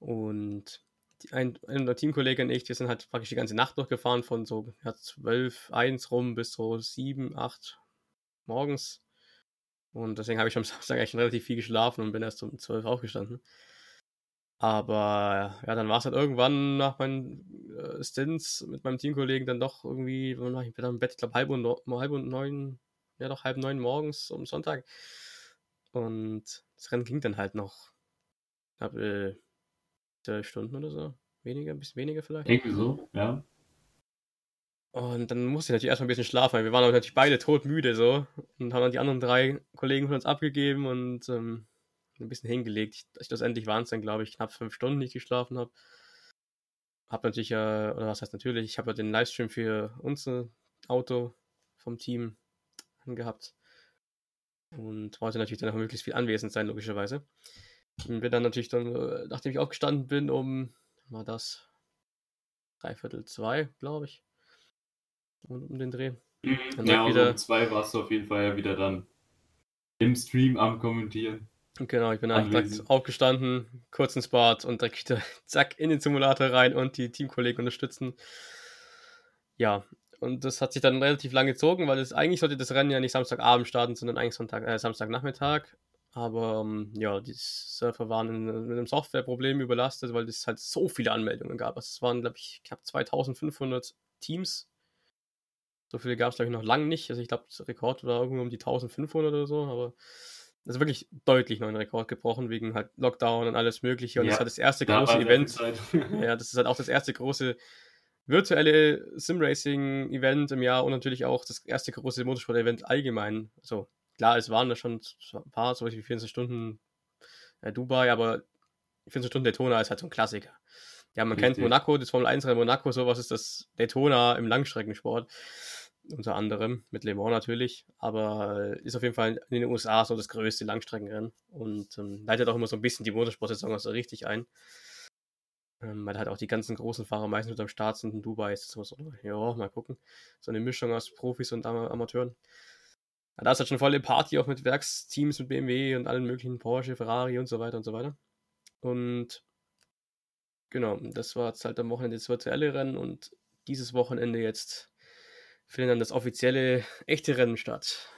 Und die, ein, ein der Teamkollege und ich, wir sind halt praktisch die ganze Nacht durchgefahren, von so ja, 12, 1 rum bis so 7, 8 morgens. Und deswegen habe ich am Samstag eigentlich relativ viel geschlafen und bin erst um 12 aufgestanden. Aber ja, dann war es halt irgendwann nach meinen äh, Stints mit meinem Teamkollegen dann doch irgendwie, ich bin dann im Bett, ich glaube halb und, halb und neun, ja doch halb neun morgens am Sonntag. Und das Rennen ging dann halt noch, ich glaube, äh, zwölf Stunden oder so. Weniger, ein bisschen weniger vielleicht. Irgendwie so, ja. Und dann musste ich natürlich erstmal ein bisschen schlafen, weil wir waren natürlich beide todmüde so und haben dann die anderen drei Kollegen von uns abgegeben und ähm, ein bisschen hingelegt. Ich, schlussendlich waren es dann, glaube ich, knapp fünf Stunden, die ich geschlafen habe. Hab natürlich, äh, oder was heißt natürlich, ich habe ja den Livestream für unser Auto vom Team gehabt und wollte natürlich dann auch möglichst viel anwesend sein, logischerweise. Und bin dann natürlich dann, äh, nachdem ich aufgestanden bin, um, war das dreiviertel zwei, glaube ich, um, um, den Dreh. Mhm. ja, wieder, um zwei warst du auf jeden Fall ja wieder dann im Stream am Kommentieren. Genau, ich bin direkt aufgestanden, kurz ins Bad und direkt wieder zack in den Simulator rein und die Teamkollegen unterstützen. Ja, und das hat sich dann relativ lang gezogen, weil es eigentlich sollte das Rennen ja nicht Samstagabend starten, sondern eigentlich Sonntag, äh, Samstagnachmittag. Aber ähm, ja, die Surfer waren in, mit einem Softwareproblem überlastet, weil es halt so viele Anmeldungen gab. Also es waren, glaube ich, knapp 2500 Teams. So viele gab es, glaube ich, noch lange nicht. Also ich glaube, Rekord war irgendwo um die 1500 oder so, aber das ist wirklich deutlich neuen Rekord gebrochen, wegen halt Lockdown und alles Mögliche. Und ja, das halt das erste große Event. ja, das ist halt auch das erste große virtuelle Simracing-Event im Jahr und natürlich auch das erste große Motorsport-Event allgemein. Also klar, es waren da schon ein paar, so wie 24 Stunden äh, Dubai, aber 24 Stunden Daytona ist halt so ein Klassiker. Ja, man Richtig. kennt Monaco, das Formel 1 Rennen Monaco, sowas ist das Daytona im Langstreckensport. Unter anderem, mit Le Mans natürlich, aber ist auf jeden Fall in den USA so das größte Langstreckenrennen und ähm, leitet auch immer so ein bisschen die Motorsportsaison so richtig ein. Ähm, weil halt auch die ganzen großen Fahrer meistens mit am Start sind in Dubai. Ist das so, ja, mal gucken. So eine Mischung aus Profis und Am Amateuren. Ja, da ist halt schon volle Party auch mit Werksteams, mit BMW und allen möglichen Porsche, Ferrari und so weiter und so weiter. Und genau, das war jetzt halt am Wochenende das virtuelle Rennen und dieses Wochenende jetzt findet dann das offizielle echte Rennen statt.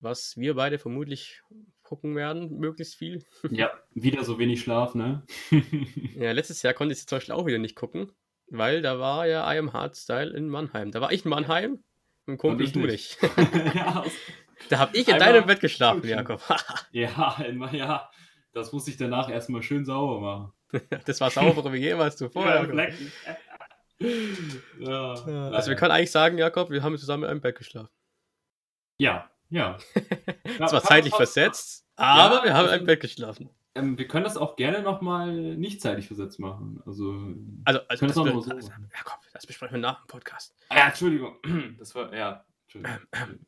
Was wir beide vermutlich gucken werden, möglichst viel. Ja, wieder so wenig Schlaf, ne? ja, letztes Jahr konnte ich zum Beispiel auch wieder nicht gucken, weil da war ja I Am Hardstyle in Mannheim. Da war ich in Mannheim und Kumpel ich du nicht. ja, da habe ich in deinem Bett geschlafen, Jakob. ja, ja, das muss ich danach erstmal schön sauber machen. das war sauberer wie jemals zuvor. Ja, ja, also wir können eigentlich sagen, Jakob, wir haben zusammen in einem Bett geschlafen. Ja, ja. Zwar zeitlich versetzt, aber ja, wir haben in einem Bett geschlafen. ähm, wir können das auch gerne nochmal nicht zeitig versetzt machen. Also, also, also das, das, be so also, ja, komm, das besprechen wir nach dem Podcast. Ah, ja, Entschuldigung. Das war, ja, Entschuldigung. Ähm,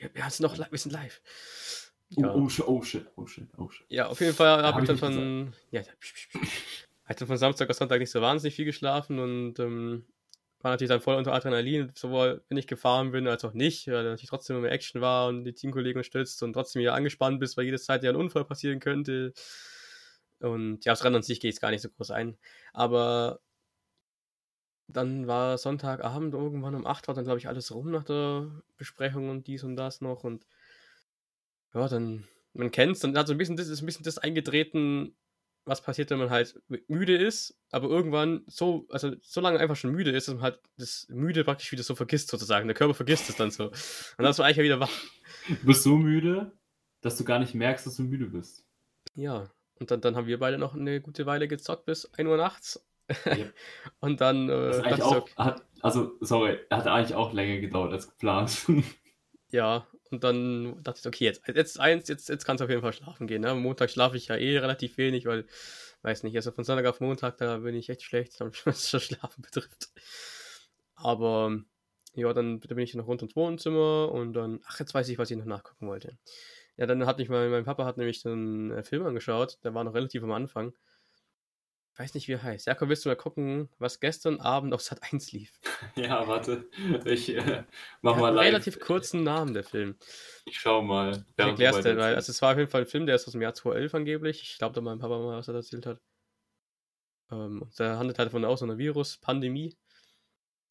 ähm, wir, sind noch, wir sind live. Oh, ja. Oh, oh, shit, oh shit, oh shit. Ja, auf jeden Fall habe hab ich dann von, ja, hatte von Samstag auf Sonntag nicht so wahnsinnig viel geschlafen und ähm, war natürlich dann voll unter Adrenalin, sowohl wenn ich gefahren bin als auch nicht, weil natürlich trotzdem immer Action war und die Teamkollegen unterstützt und trotzdem wieder angespannt bist, weil jede Zeit ja ein Unfall passieren könnte. Und ja, aufs Rennen an sich gehe ich gar nicht so groß ein. Aber dann war Sonntagabend irgendwann um 8 war dann, glaube ich, alles rum nach der Besprechung und dies und das noch. Und ja, dann, man kennt es, dann hat so ein bisschen das, ist ein bisschen das eingetreten, was passiert, wenn man halt müde ist, aber irgendwann so, also so lange einfach schon müde ist, dass man halt das Müde praktisch wieder so vergisst, sozusagen. Der Körper vergisst es dann so. Und dann ist man eigentlich wieder wach. Du bist so müde, dass du gar nicht merkst, dass du müde bist. Ja. Und dann, dann haben wir beide noch eine gute Weile gezockt bis 1 Uhr nachts. Ja. und dann. Äh, auch, okay. hat, also, sorry, hat eigentlich auch länger gedauert als geplant. ja, und dann dachte ich, okay, jetzt, jetzt eins, jetzt, jetzt kann es auf jeden Fall schlafen gehen. Ne? Am Montag schlafe ich ja eh relativ wenig, weil, weiß nicht, also von Sonntag auf Montag, da bin ich echt schlecht, was das Schlafen betrifft. Aber ja, dann, bin ich noch rund ins Wohnzimmer und dann, ach, jetzt weiß ich, was ich noch nachgucken wollte. Ja, dann hat mich mal, mein Papa hat nämlich so einen äh, Film angeschaut, der war noch relativ am Anfang. Ich weiß nicht, wie er heißt. Jakob, willst du mal gucken, was gestern Abend auf Sat 1 lief? Ja, warte. Ich äh, mach mal live. relativ kurzen Namen, der Film. Ich schau mal. Ich erklär's dir, weil also es war auf jeden Fall ein Film, der ist aus dem Jahr 2011 angeblich. Ich glaube, da mein Papa mal was er erzählt hat. Ähm, der handelt halt von aus einer Virus-Pandemie,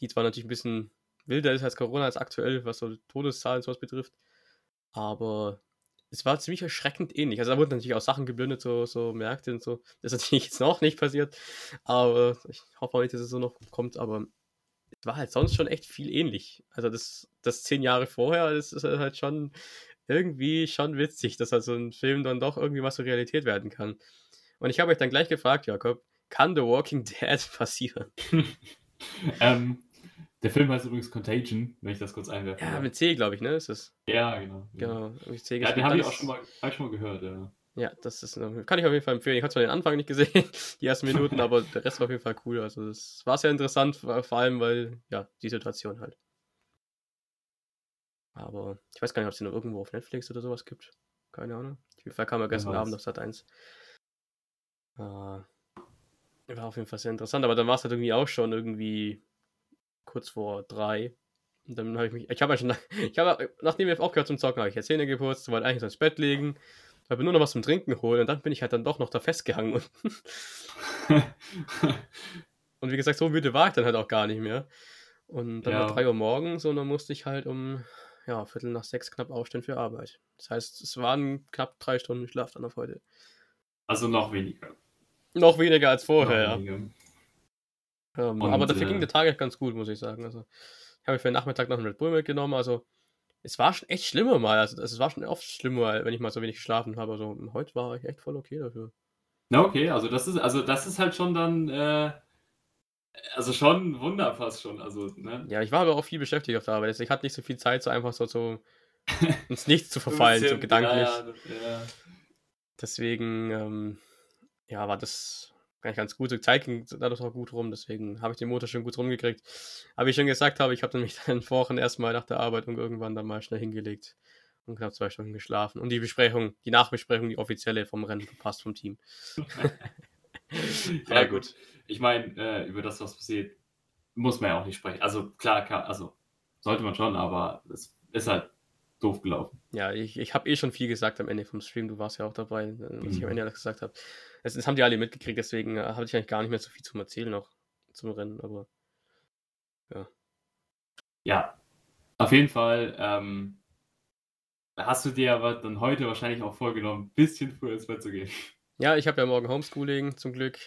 die zwar natürlich ein bisschen wilder ist als Corona, als aktuell, was so Todeszahlen und sowas betrifft. Aber es war ziemlich erschreckend ähnlich. Also da wurden natürlich auch Sachen geblendet, so, so Märkte und so. Das ist natürlich jetzt noch nicht passiert. Aber ich hoffe nicht, dass es so noch kommt. Aber es war halt sonst schon echt viel ähnlich. Also das, das zehn Jahre vorher, das ist halt schon irgendwie schon witzig, dass halt so ein Film dann doch irgendwie mal zur Realität werden kann. Und ich habe euch dann gleich gefragt, Jakob, kann The Walking Dead passieren? ähm, der Film heißt übrigens Contagion, wenn ich das kurz einwerfe. Ja, mit C, glaube ich, ne? Ist das? Ja, genau. Genau. Mit C ja, den habe ich auch schon mal, hab ich schon mal gehört, ja. Ja, das ist, kann ich auf jeden Fall empfehlen. Ich habe zwar den Anfang nicht gesehen, die ersten Minuten, aber der Rest war auf jeden Fall cool. Also, das war sehr interessant, vor allem, weil, ja, die Situation halt. Aber ich weiß gar nicht, ob es den noch irgendwo auf Netflix oder sowas gibt. Keine Ahnung. Auf jeden Fall kam er gestern Abend auf Sat 1. Äh, war auf jeden Fall sehr interessant, aber dann war es halt irgendwie auch schon irgendwie kurz vor drei. Und dann habe ich mich, ich habe ja schon, ich habe, nachdem wir aufgehört zum Zocken, habe ich jetzt Zähne geputzt, wollte eigentlich ins Bett legen, habe nur noch was zum Trinken holen und dann bin ich halt dann doch noch da festgehangen. Und, und wie gesagt, so müde war ich dann halt auch gar nicht mehr. Und dann ja. war drei Uhr morgens und dann musste ich halt um, ja, Viertel nach sechs knapp aufstehen für Arbeit. Das heißt, es waren knapp drei Stunden Schlaf dann auf heute. Also noch weniger. Noch weniger als vorher, weniger. ja. Ähm, und, aber dafür äh, ging der Tag echt ganz gut, muss ich sagen. Also, ich habe für den Nachmittag noch einen Red Bull mitgenommen. Also, es war schon echt schlimmer mal. Also, es war schon oft schlimmer, wenn ich mal so wenig geschlafen habe. Also, heute war ich echt voll okay dafür. Na, okay. Also, das ist, also, das ist halt schon dann. Äh, also, schon ein Wunder fast schon. Also, ne? Ja, ich war aber auch viel beschäftigt auf der Arbeit. Ich hatte nicht so viel Zeit, so einfach so, so ins Nichts zu verfallen, bisschen, so gedanklich. Ja, ja. Deswegen, ähm, ja, war das eigentlich ganz gut. Die Zeit ging dadurch auch gut rum, deswegen habe ich den Motor schon gut rumgekriegt. Aber wie ich schon gesagt habe, ich habe nämlich dann vorhin erstmal nach der Arbeit und irgendwann dann mal schnell hingelegt und knapp zwei Stunden geschlafen. Und die Besprechung, die Nachbesprechung, die offizielle vom Rennen verpasst vom Team. ja, gut. Ich meine, äh, über das, was passiert, muss man ja auch nicht sprechen. Also klar, kann, also sollte man schon, aber es ist halt doof gelaufen. Ja, ich, ich habe eh schon viel gesagt am Ende vom Stream. Du warst ja auch dabei, äh, was mhm. ich am Ende alles gesagt habe. Das, das, haben die alle mitgekriegt, deswegen äh, habe ich eigentlich gar nicht mehr so viel zum Erzählen noch zum Rennen, aber ja. Ja, auf jeden Fall ähm, hast du dir aber dann heute wahrscheinlich auch vorgenommen, ein bisschen früher ins Bett zu gehen. Ja, ich habe ja morgen Homeschooling, zum Glück.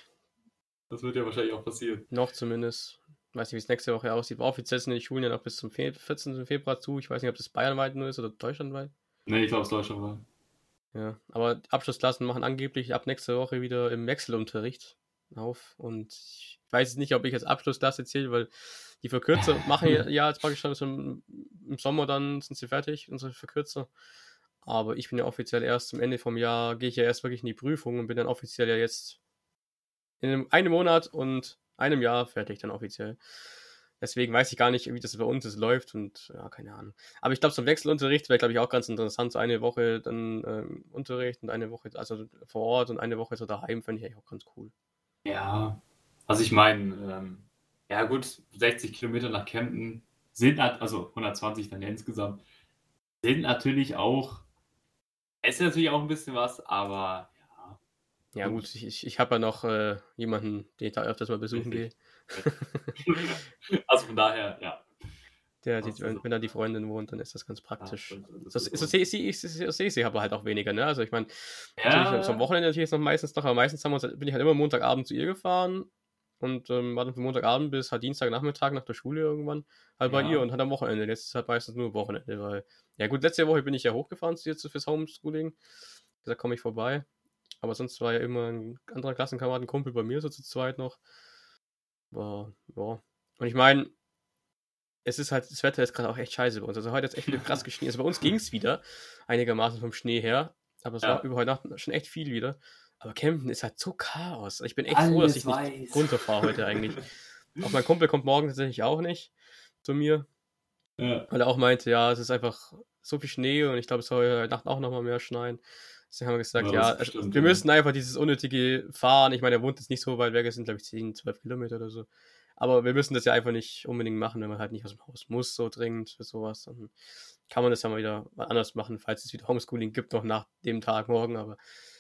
Das wird ja wahrscheinlich auch passieren. Noch zumindest weiß nicht, wie es nächste Woche aussieht. Offiziell sind die Schulen ja noch bis zum 14. Februar zu. Ich weiß nicht, ob das bayernweit nur ist oder deutschlandweit. Nee, ich glaube, es ist deutschlandweit. Ja, aber Abschlussklassen machen angeblich ab nächster Woche wieder im Wechselunterricht auf. Und ich weiß nicht, ob ich als Abschlussklasse zähle, weil die Verkürzer machen ja, ja jetzt praktisch schon im, im Sommer dann sind sie fertig, unsere Verkürzer. Aber ich bin ja offiziell erst zum Ende vom Jahr, gehe ich ja erst wirklich in die Prüfung und bin dann offiziell ja jetzt in einem, einem Monat und einem Jahr fertig dann offiziell. Deswegen weiß ich gar nicht, wie das bei uns ist, läuft und ja, keine Ahnung. Aber ich glaube, zum Wechselunterricht wäre, glaube ich, auch ganz interessant. So eine Woche dann ähm, Unterricht und eine Woche, also vor Ort und eine Woche so daheim, fände ich eigentlich auch ganz cool. Ja, also ich meine, ähm, ja gut, 60 Kilometer nach Kempten sind, also 120 dann insgesamt, sind natürlich auch, ist natürlich auch ein bisschen was, aber ja. Ja gut, ich, ich habe ja noch äh, jemanden, den ich da öfters mal besuchen gehe. also von daher, ja. Der, die, wenn, wenn da die Freundin wohnt, dann ist das ganz praktisch. Ja, das, das, das, sehe ich, seh sie aber halt auch weniger, ne? Also ich meine, ja. so am Wochenende natürlich ist noch meistens noch, aber meistens haben wir uns, bin ich halt immer Montagabend zu ihr gefahren und ähm, war dann von Montagabend bis halt Dienstagnachmittag nach der Schule irgendwann halt bei ihr und hat am Wochenende. Jetzt ist halt meistens nur Wochenende, weil, ja gut, letzte Woche bin ich ja hochgefahren zu jetzt fürs Homeschooling. Da komme ich vorbei. Aber sonst war ja immer ein anderer Klassenkamerad, ein Kumpel bei mir so zu zweit noch. War, ja. Und ich meine, es ist halt, das Wetter ist gerade auch echt scheiße bei uns. Also heute hat es echt wieder krass geschneit. Also bei uns ging es wieder einigermaßen vom Schnee her. Aber es ja. war über heute Nacht schon echt viel wieder. Aber Camden ist halt so Chaos. Ich bin echt Alles froh, dass ich weiß. nicht runterfahre heute eigentlich. auch mein Kumpel kommt morgen tatsächlich auch nicht zu mir. Ja. Weil er auch meinte, ja, es ist einfach so viel Schnee und ich glaube, es soll heute Nacht auch nochmal mehr schneien. Deswegen haben wir gesagt, ja, ja bestimmt, wir ja. müssen einfach dieses unnötige Fahren. Ich meine, er wohnt jetzt nicht so weit weg, es sind glaube ich 10, 12 Kilometer oder so. Aber wir müssen das ja einfach nicht unbedingt machen, wenn man halt nicht aus dem Haus muss, so dringend für sowas. Dann kann man das ja mal wieder mal anders machen, falls es wieder Homeschooling gibt, noch nach dem Tag morgen. Aber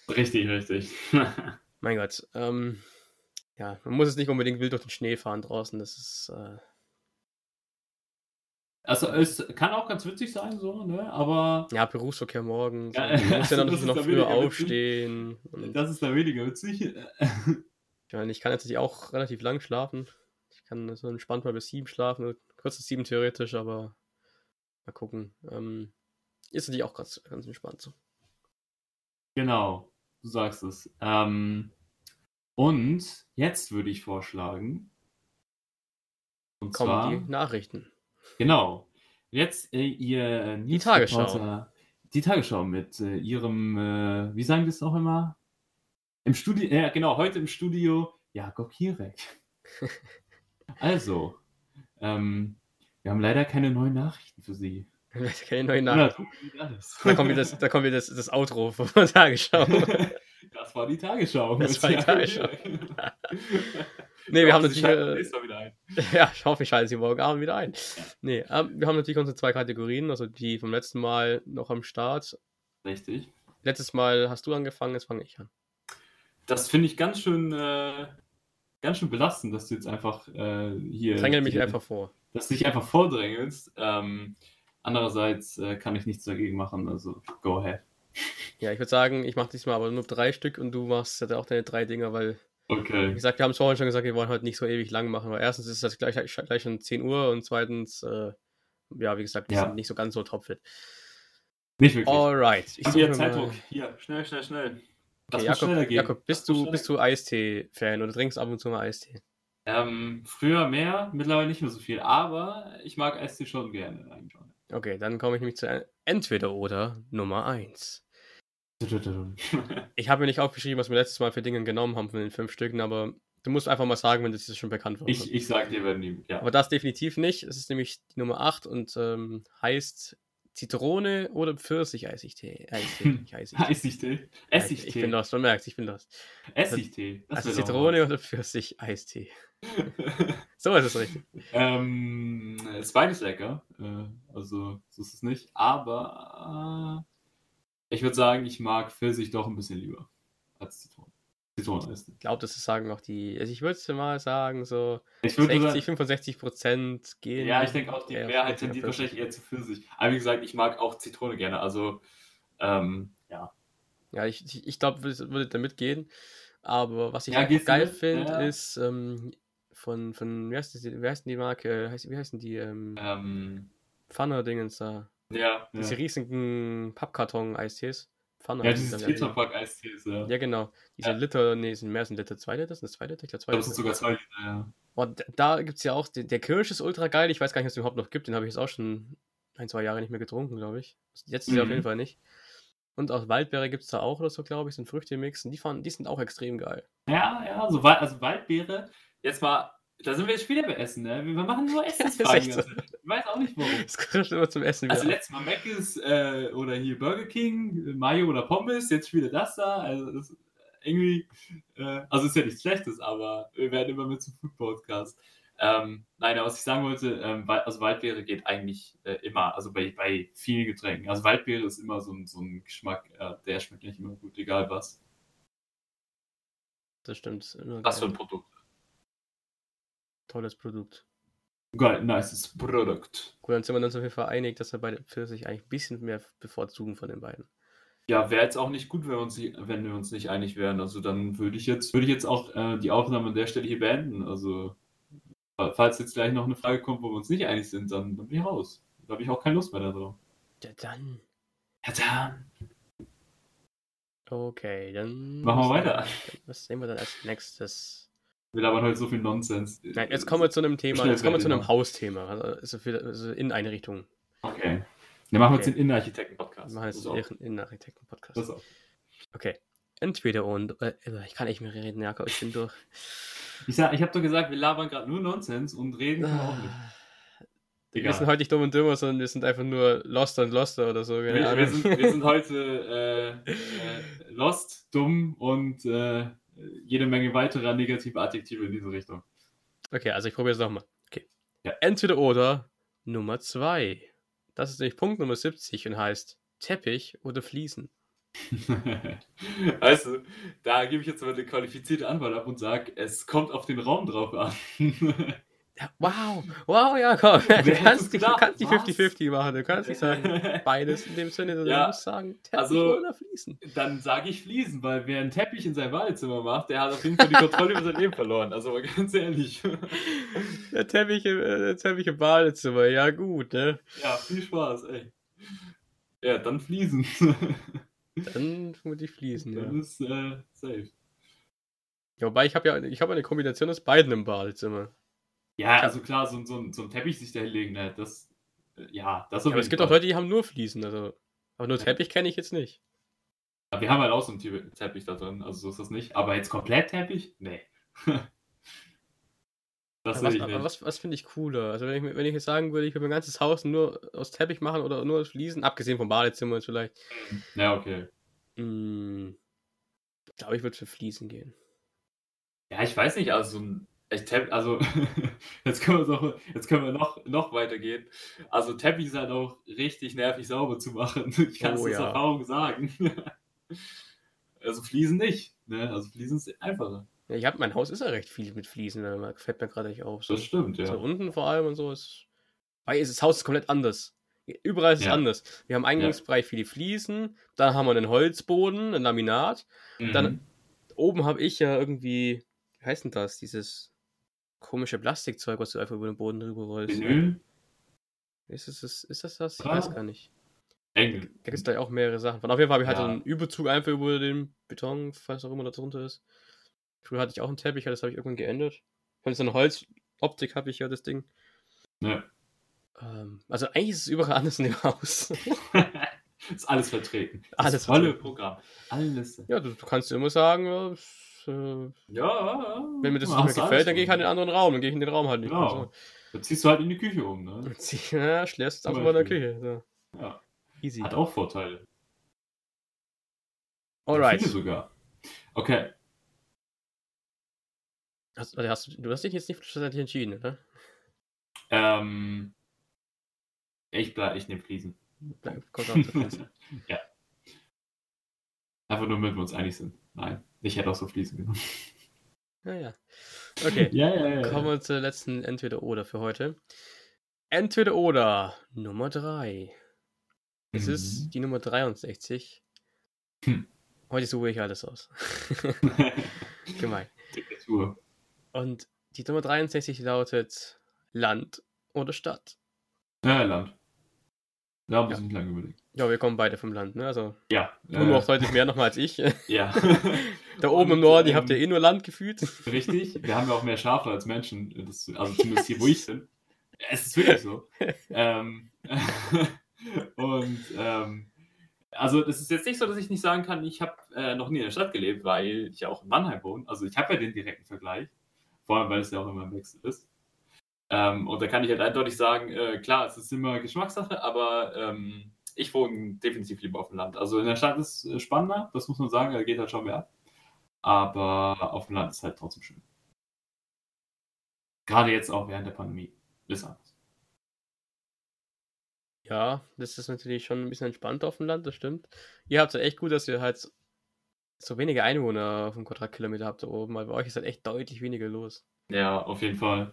richtig, richtig. mein Gott. Ähm, ja, man muss es nicht unbedingt wild durch den Schnee fahren draußen. Das ist. Äh, also es kann auch ganz witzig sein, so, ne? Aber. Ja, Berufsverkehr morgen. So. Ja, du musst ja noch, noch früher aufstehen. Das ist da weniger witzig. Ich meine, ich kann natürlich auch relativ lang schlafen kann so entspannt mal bis sieben schlafen, kurzes sieben theoretisch, aber mal gucken. Ähm, ist natürlich auch ganz, ganz entspannt so. Genau, du sagst es. Ähm, und jetzt würde ich vorschlagen. Und Kommen zwar, die Nachrichten. Genau. Jetzt äh, ihr die Tagesschau. Die Tagesschau mit äh, ihrem, äh, wie sagen wir es auch immer? Im Studio, ja genau, heute im Studio Jakob Kirek. Also, ähm, wir haben leider keine neuen Nachrichten für Sie. Keine neuen Nachrichten. Ja, da kommt wieder, das, da kommt wieder das, das Outro von der Tagesschau. Das war die Tagesschau. Das war die Tagesschau. nee, wir haben natürlich. Äh, ja, ich hoffe, ich schalte sie morgen Abend wieder ein. Nee, ähm, wir haben natürlich unsere zwei Kategorien, also die vom letzten Mal noch am Start. Richtig. Letztes Mal hast du angefangen, jetzt fange ich an. Das finde ich ganz schön äh, ganz schön belastend, dass du jetzt einfach äh, hier. Drängel mich die, einfach vor. Dass du dich einfach vordrängelst. Ähm, andererseits äh, kann ich nichts dagegen machen, also go ahead. Ja, ich würde sagen, ich mache diesmal aber nur drei Stück und du machst ja auch deine drei Dinger, weil. Okay. Wie gesagt, wir haben es vorhin schon gesagt, wir wollen heute nicht so ewig lang machen, weil erstens ist das gleich, gleich schon 10 Uhr und zweitens, äh, ja, wie gesagt, wir ja. sind nicht so ganz so topfit. Nicht wirklich. Alright. Ich hier, Zeitdruck. Hier, schnell, schnell, schnell. Okay, Jakob, Jakob, bist du, bist du Eistee-Fan oder trinkst ab und zu mal Eistee? Ähm, früher mehr, mittlerweile nicht mehr so viel, aber ich mag Eistee schon gerne eigentlich. Okay, dann komme ich nämlich zu entweder oder Nummer 1. ich habe mir nicht aufgeschrieben, was wir letztes Mal für Dinge genommen haben von den fünf Stücken, aber du musst einfach mal sagen, wenn das schon bekannt war. Ich, ich sag dir, wenn die, ja. Aber das definitiv nicht. Es ist nämlich die Nummer 8 und ähm, heißt Zitrone oder Pfirsich-Eisig-Tee? Eistee, Eisig-Tee. Essigtee. Ich bin lost, man merkt, ich bin lost. Essigtee. Also Zitrone oder Pfirsich-Eistee? so ist es richtig. Ähm, ist beides lecker. Also, so ist es nicht. Aber ich würde sagen, ich mag Pfirsich doch ein bisschen lieber als Zitrone. Zitroneneis. Ich glaube, das sagen auch die, also ich würde mal sagen, so 60, sagen, 65 Prozent gehen. Ja, ich denke auch, die Mehrheit tendiert wahrscheinlich eher zu Pfirsich. Aber wie gesagt, ich mag auch Zitrone gerne, also ähm, ja. Ja, ich, ich, ich glaube, würde damit gehen. Aber was ich ja, geil finde, ja. ist ähm, von, von, wie heißt, die, wie heißt die Marke, wie heißen die? Ähm, ähm, Pfanner-Dingens da. Ja. Diese ja. riesigen Pappkarton-Eistees. Pfanne. Ja, dieses Tetrapack-Eistees, ja. Ja, genau. Diese ja. Liter, nee, sind mehr sind Liter, zwei Liter, sind das zwei Liter? Ich glaube, zwei Liter. Das sind sogar zwei Liter, ja. Und da gibt es ja auch, der, Kirsch ist ultra geil. Ich weiß gar nicht, ob es überhaupt noch gibt. Den habe ich jetzt auch schon ein, zwei Jahre nicht mehr getrunken, glaube ich. Jetzt ist mhm. er auf jeden Fall nicht. Und auch Waldbeere gibt es da auch oder so, glaube ich, sind Früchte Die, fanden, die sind auch extrem geil. Ja, ja, also, also Waldbeere, jetzt mal, da sind wir jetzt wieder bei Essen, ne? Wir machen nur Essensfragen. so. Ich weiß auch nicht warum. Es kommt immer zum Essen. Also wieder. letztes Mal Mc's äh, oder hier Burger King, Mayo oder Pommes, jetzt wieder das da. Also das irgendwie, äh, also ist ja nichts Schlechtes, aber wir werden immer mit zum Food Podcast. Ähm, nein, was ich sagen wollte, ähm, also Waldbeere geht eigentlich äh, immer, also bei, bei vielen Getränken. Also Waldbeere ist immer so ein, so ein Geschmack, äh, der schmeckt nicht immer gut, egal was. Das stimmt. Was für ein Produkt. Tolles Produkt. Geil, nices Produkt. Gut, dann sind wir uns auf jeden Fall einig, dass wir beide für sich eigentlich ein bisschen mehr bevorzugen von den beiden. Ja, wäre jetzt auch nicht gut, wenn wir, uns nicht, wenn wir uns nicht einig wären. Also dann würde ich jetzt, würde ich jetzt auch äh, die Aufnahme an der Stelle hier beenden. Also falls jetzt gleich noch eine Frage kommt, wo wir uns nicht einig sind, dann, dann bin ich raus. Da habe ich auch keine Lust mehr darauf. Ja, dann. Ja, dann. Okay, dann. Machen wir weiter. Was nehmen wir dann als nächstes? Wir labern heute so viel Nonsens. Nein, jetzt kommen wir zu einem Thema. Jetzt kommen wir zu einem Hausthema. Also, also, für, also Inneneinrichtungen. Okay. Dann machen wir jetzt den Innenarchitekten-Podcast. Wir machen jetzt den Innenarchitekten-Podcast. Okay. Entweder und. Äh, ich kann nicht mehr reden, Jakob, ich bin durch. Ich, sag, ich habe doch gesagt, wir labern gerade nur Nonsens und reden wir auch nicht. Egal. Wir sind heute nicht dumm und dümmer, sondern wir sind einfach nur Lost und Loster oder so. Wir, wir, sind, wir, sind, heute äh, äh, Lost, dumm und äh, jede Menge weiterer negative Adjektive in diese Richtung. Okay, also ich probiere es nochmal. Okay. Ja. Entweder oder Nummer 2. Das ist nämlich Punkt Nummer 70 und heißt Teppich oder Fliesen. also, da gebe ich jetzt mal eine qualifizierte Antwort ab und sage, es kommt auf den Raum drauf an. Wow, wow, ja, komm. Du kannst, die, kannst die 50-50 machen. Du kannst nicht sagen, beides in dem Sinne, sondern ja, du musst sagen, Teppich also, oder Fliesen. Dann sage ich Fliesen, weil wer einen Teppich in sein Badezimmer macht, der hat auf jeden Fall die Kontrolle über sein Leben verloren. Also mal ganz ehrlich. Der Teppich, im, äh, der Teppich im Badezimmer, ja gut, ne? Ja, viel Spaß, ey. Ja, dann Fliesen. Dann vermutlich Fliesen, dann ja. Dann ist äh, safe. Ja, wobei ich habe ja ich hab eine Kombination aus beiden im Badezimmer. Ja, also klar, so, so, so ein Teppich sich da hinlegen, ne, das, äh, ja, das ja, Aber es gibt auch Leute, die haben nur Fliesen, also, aber nur Teppich kenne ich jetzt nicht. Ja, wir haben halt auch so einen Teppich da drin, also so ist das nicht. Aber jetzt komplett Teppich? Nee. das aber was, aber was, was finde ich cooler? Also wenn ich, wenn ich jetzt sagen würde, ich würde mein ganzes Haus nur aus Teppich machen oder nur aus Fliesen, abgesehen vom Badezimmer vielleicht. Ja, okay. Hm, ich glaube, ich würde für Fliesen gehen. Ja, ich weiß nicht, also so ein ich also jetzt können, wir noch, jetzt können wir noch, noch weitergehen. Also Teppich ist halt auch richtig nervig sauber zu machen. Ich kann es oh, aus ja. Erfahrung sagen. also Fliesen nicht. Ne? Also Fliesen ist einfacher. Ja, ich habe mein Haus ist ja recht viel mit Fliesen, fällt mir gerade nicht auf. So. Das stimmt, ja. So unten vor allem und so ist. Weil das Haus ist komplett anders. Überall ist es ja. anders. Wir haben Eingangsbereich ja. viele Fliesen, dann haben wir einen Holzboden, ein Laminat. Mhm. Dann oben habe ich ja irgendwie, wie heißt denn das? Dieses komische Plastikzeug, was du einfach über den Boden drüber rollst. Vinyl? Ist, es, ist, ist das das? Ich ah. weiß gar nicht. Eng. Da gibt es gleich auch mehrere Sachen. Von auf jeden Fall habe ich halt ja. halt einen Überzug einfach über den Beton, falls auch immer da drunter ist. Früher hatte ich auch einen Teppich, das habe ich irgendwann geändert. Von so einer Holzoptik habe ich ja das Ding. Ja. Ähm, also eigentlich ist es überall anders in dem Haus. ist alles vertreten. Das alles volle Programm. Alles. Ja, du, du kannst immer sagen, ja, äh, ja, wenn mir das nicht mehr gefällt, dann gehe ich halt in den anderen Raum. Dann gehe ich in den Raum halt nicht. Genau. Also, dann ziehst du halt in die Küche um, ne? Ja, schläfst einfach mal in der Küche. So. Ja. Easy. Hat auch Vorteile. Alright. Viele sogar. Okay. Hast, hast, du hast dich jetzt nicht schlussendlich entschieden, oder? Ähm. Ich bleib, ich nehme Fliesen. Kommt auch zu Ja. Einfach nur, damit wir uns einig sind. Nein. Ich hätte auch so fließen genommen. Naja. Okay. ja, ja, ja, Kommen wir zur letzten Entweder-Oder für heute. Entweder-Oder Nummer 3. Es mhm. ist die Nummer 63. Hm. Heute suche ich alles aus. Gemein. Diktatur. Und die Nummer 63 lautet Land oder Stadt? Ja, Land. Ja, ein bisschen ja. lange überlegt. Ja, wir kommen beide vom Land, ne? Also, ja. Du äh, auch deutlich mehr nochmal als ich. Ja. da oben im Norden, ähm, ihr habt ja eh nur Land gefühlt. Richtig. Wir haben ja auch mehr Schafe als Menschen. Das, also zumindest hier, wo ich bin. Es ist wirklich so. ähm, und ähm, also es ist jetzt nicht so, dass ich nicht sagen kann, ich habe äh, noch nie in der Stadt gelebt, weil ich ja auch in Mannheim wohne. Also ich habe ja den direkten Vergleich, vor allem weil es ja auch immer im Wechsel ist. Ähm, und da kann ich halt eindeutig sagen, äh, klar, es ist immer Geschmackssache, aber ähm, ich wohne definitiv lieber auf dem Land. Also in der Stadt ist es spannender, das muss man sagen, da geht halt schon mehr ab. Aber auf dem Land ist halt trotzdem schön. Gerade jetzt auch während der Pandemie. Ist anders. Ja, das ist natürlich schon ein bisschen entspannter auf dem Land, das stimmt. Ihr habt es ja echt gut, dass ihr halt so wenige Einwohner auf dem Quadratkilometer habt da oben, weil bei euch ist halt echt deutlich weniger los. Ja, auf jeden Fall.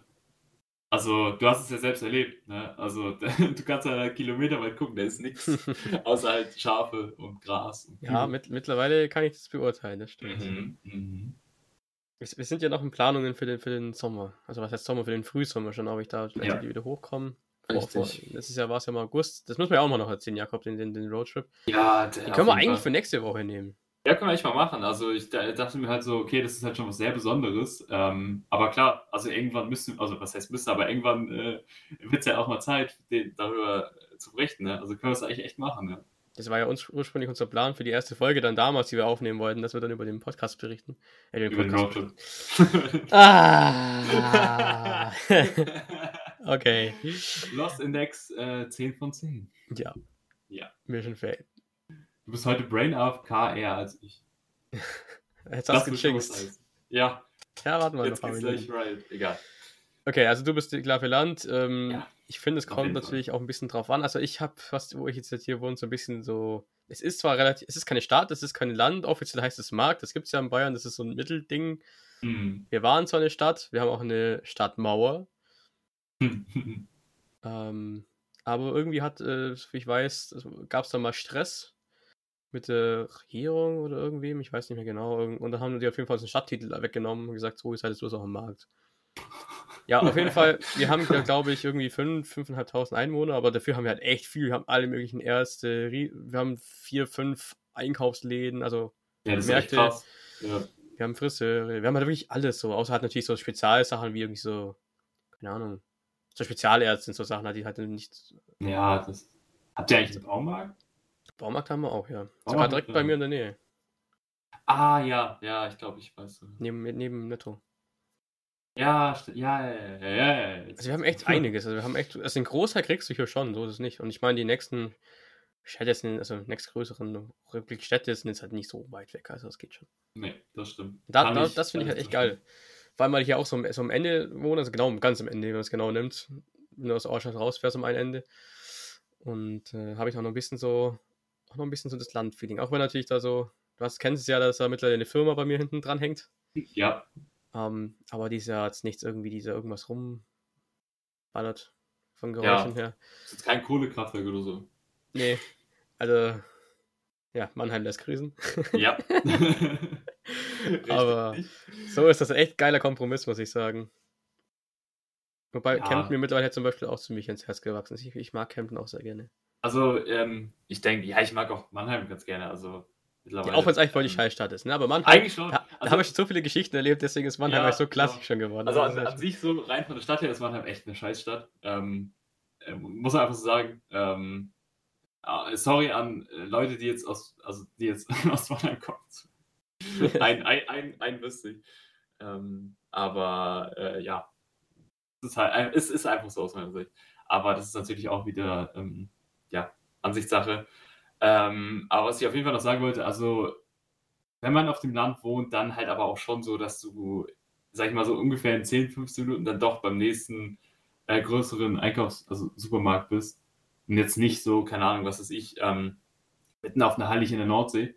Also, du hast es ja selbst erlebt, ne? Also, du kannst ja Kilometer weit gucken, da ist nichts, außer halt Schafe und Gras. Und ja, mit, mittlerweile kann ich das beurteilen, das stimmt. Mhm, mhm. Wir, wir, sind ja noch in Planungen für den, für den Sommer. Also, was heißt Sommer? Für den Frühsommer schon, ob ich da ja. wieder hochkomme. Richtig. Das ist ja, war es ja mal August. Das muss man ja auch mal noch erzählen, Jakob, den, den, den Roadtrip. Ja, der, Die können wir eigentlich Fall. für nächste Woche nehmen. Ja, können wir echt mal machen. Also ich dachte mir halt so, okay, das ist halt schon was sehr Besonderes. Ähm, aber klar, also irgendwann müssen, also was heißt müssen, aber irgendwann äh, wird es ja auch mal Zeit, den, darüber zu berichten. Ne? Also können wir es eigentlich echt machen. Ne? Das war ja uns, ursprünglich unser Plan für die erste Folge dann damals, die wir aufnehmen wollten, dass wir dann über den Podcast berichten. Äh, den über Podcast den berichten. ah! okay. Lost Index äh, 10 von 10. Ja. Ja. Mission failed. Du bist heute Brain AFK eher als ich. Jetzt hast du gechinkst. Ja. Ja, warten wir Jetzt noch ein bisschen. Right. Egal. Okay, also du bist klar für Land. Ähm, ja, ich finde, es kommt natürlich Fall. auch ein bisschen drauf an. Also ich habe fast, wo ich jetzt hier wohne, so ein bisschen so. Es ist zwar relativ, es ist keine Stadt, es ist kein Land, offiziell heißt es Markt, das gibt es ja in Bayern, das ist so ein Mittelding. Mhm. Wir waren zwar eine Stadt, wir haben auch eine Stadtmauer. ähm, aber irgendwie hat, äh, wie ich weiß, gab es da mal Stress mit der Regierung oder irgendwem, ich weiß nicht mehr genau. Und dann haben die auf jeden Fall so einen Stadttitel weggenommen und gesagt, so ist halt bloß auch am Markt. Ja, auf jeden Fall, wir haben da, glaube ich, irgendwie 5.000, 5.500 Einwohner, aber dafür haben wir halt echt viel. Wir haben alle möglichen Erste, wir haben vier, fünf Einkaufsläden, also ja, Märkte. Ja. Wir haben Friseure, wir haben halt wirklich alles so, außer halt natürlich so Spezialsachen wie irgendwie so, keine Ahnung, so Spezialärzte und so Sachen, die halt nicht. Ja, das. Habt ihr eigentlich einen Baumarkt? Baumarkt haben wir auch, ja. Sogar direkt ja. bei mir in der Nähe. Ah, ja, ja, ich glaube, ich weiß. Neben, neben Netto. Ja, ja, ja, ja, ja. Also wir haben echt einiges. Also wir haben echt, also den Großteil kriegst du hier schon, so ist es nicht. Und ich meine, die nächsten Städte sind, also nächstgrößeren Städte sind jetzt halt nicht so weit weg, also das geht schon. Nee, das stimmt. Da, da, das finde ich halt echt geil. Weil man hier auch so, so am Ende wohnt, also genau, ganz am Ende, wenn man es genau nimmt. Wenn du aus Ortschaft rausfährst am einen Ende. Und äh, habe ich auch noch ein bisschen so auch noch ein bisschen so das Landfeeling. Auch wenn natürlich da so, du hast, kennst es ja, dass da mittlerweile eine Firma bei mir hinten dran hängt. Ja. Ähm, aber die ist ja jetzt nichts irgendwie, die irgendwas rumballert von Geräuschen ja. her. Das ist kein Kohlekraftwerk oder so. Nee. Also, ja, Mannheim lässt grüßen. Ja. aber so ist das ein echt geiler Kompromiss, muss ich sagen. Wobei ja. Campen mir mittlerweile zum Beispiel auch ziemlich ins Herz gewachsen ist. Ich, ich mag Campen auch sehr gerne. Also, ähm, ich denke, ja, ich mag auch Mannheim ganz gerne. Also, mittlerweile. Ja, auch wenn es eigentlich voll die ähm, Scheißstadt ist, ne? Aber Mannheim. Eigentlich schon. Da, also, habe ich so viele Geschichten erlebt, deswegen ist Mannheim ja, so klassisch ja. schon geworden. Also, an, an sich so rein von der Stadt her ist Mannheim echt eine Scheißstadt. Ähm, äh, muss man einfach so sagen. Ähm, äh, sorry an äh, Leute, die jetzt aus, also die jetzt aus Mannheim kommen. ein, ein, ein, ein wüsste ich. Ähm, aber äh, ja, es ist, halt, es ist einfach so aus meiner Sicht. Aber das ist natürlich auch wieder ähm, ja, Ansichtssache. Ähm, aber was ich auf jeden Fall noch sagen wollte, also wenn man auf dem Land wohnt, dann halt aber auch schon so, dass du, sag ich mal, so ungefähr in 10, 15 Minuten dann doch beim nächsten äh, größeren Einkaufs-, also Supermarkt bist. Und jetzt nicht so, keine Ahnung, was ist ich, ähm, mitten auf einer Hallig in der Nordsee.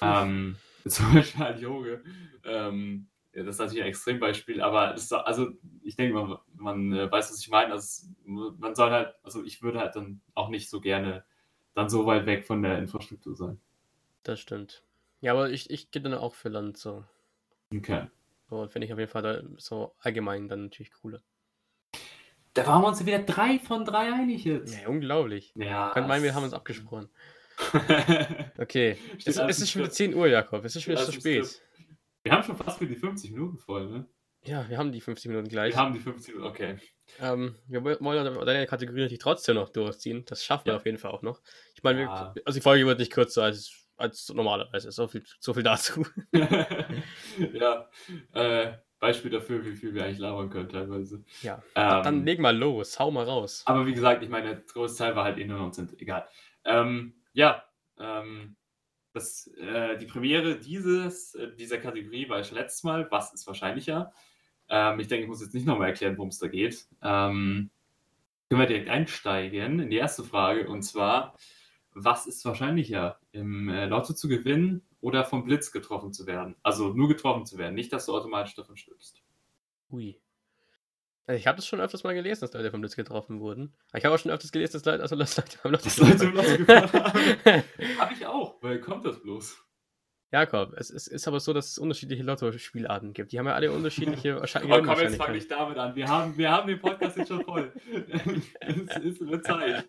Ähm, zum Beispiel halt Yoga. Ähm, ja, das ist natürlich ein Extrembeispiel, aber ist, also ich denke, man, man äh, weiß, was ich meine. Also, man soll halt, also ich würde halt dann auch nicht so gerne dann so weit weg von der Infrastruktur sein. Das stimmt. Ja, aber ich, ich gehe dann auch für Land so. Okay. So finde ich auf jeden Fall da, so allgemein dann natürlich cooler. Da waren wir uns wieder drei von drei einig jetzt. Ja, unglaublich. Ja. Könnte meinen, wir haben uns abgesprochen. okay. es, es ist schon wieder 10 Uhr, Jakob. Es ist schon wieder zu spät. Wir haben schon fast für die 50 Minuten voll, ne? Ja, wir haben die 50 Minuten gleich. Wir haben die 50 Minuten, okay. Ähm, wir wollen deine Kategorie natürlich trotzdem noch durchziehen. Das schaffen wir auf jeden Fall auch noch. Ich meine, ja. also die Folge wird nicht kürzer als, als normalerweise. So viel, so viel dazu. ja, äh, Beispiel dafür, wie viel wir eigentlich labern können teilweise. Ja, ähm, dann leg mal los, hau mal raus. Aber wie gesagt, ich meine, der große Teil war halt eh nur Nonsens, egal. Ähm, ja, ähm, das, äh, die Premiere dieses, äh, dieser Kategorie war ich letztes Mal. Was ist wahrscheinlicher? Ähm, ich denke, ich muss jetzt nicht nochmal erklären, worum es da geht. Ähm, können wir direkt einsteigen in die erste Frage und zwar: Was ist wahrscheinlicher, im äh, Lotto zu gewinnen oder vom Blitz getroffen zu werden? Also nur getroffen zu werden, nicht, dass du automatisch davon stirbst. Ui. Also ich habe das schon öfters mal gelesen, dass Leute vom Blitz getroffen wurden. Ich habe auch schon öfters gelesen, dass Leute, also Leute am Lotto das Leute im Lotto gefahren haben. habe ich auch. Woher kommt das bloß? Jakob, es ist, ist aber so, dass es unterschiedliche Lotto-Spielarten gibt. Die haben ja alle unterschiedliche Wahrscheinlichkeiten. Komm, jetzt fang nicht damit an. Wir haben, wir haben den Podcast jetzt schon voll. es ist eine Zeit.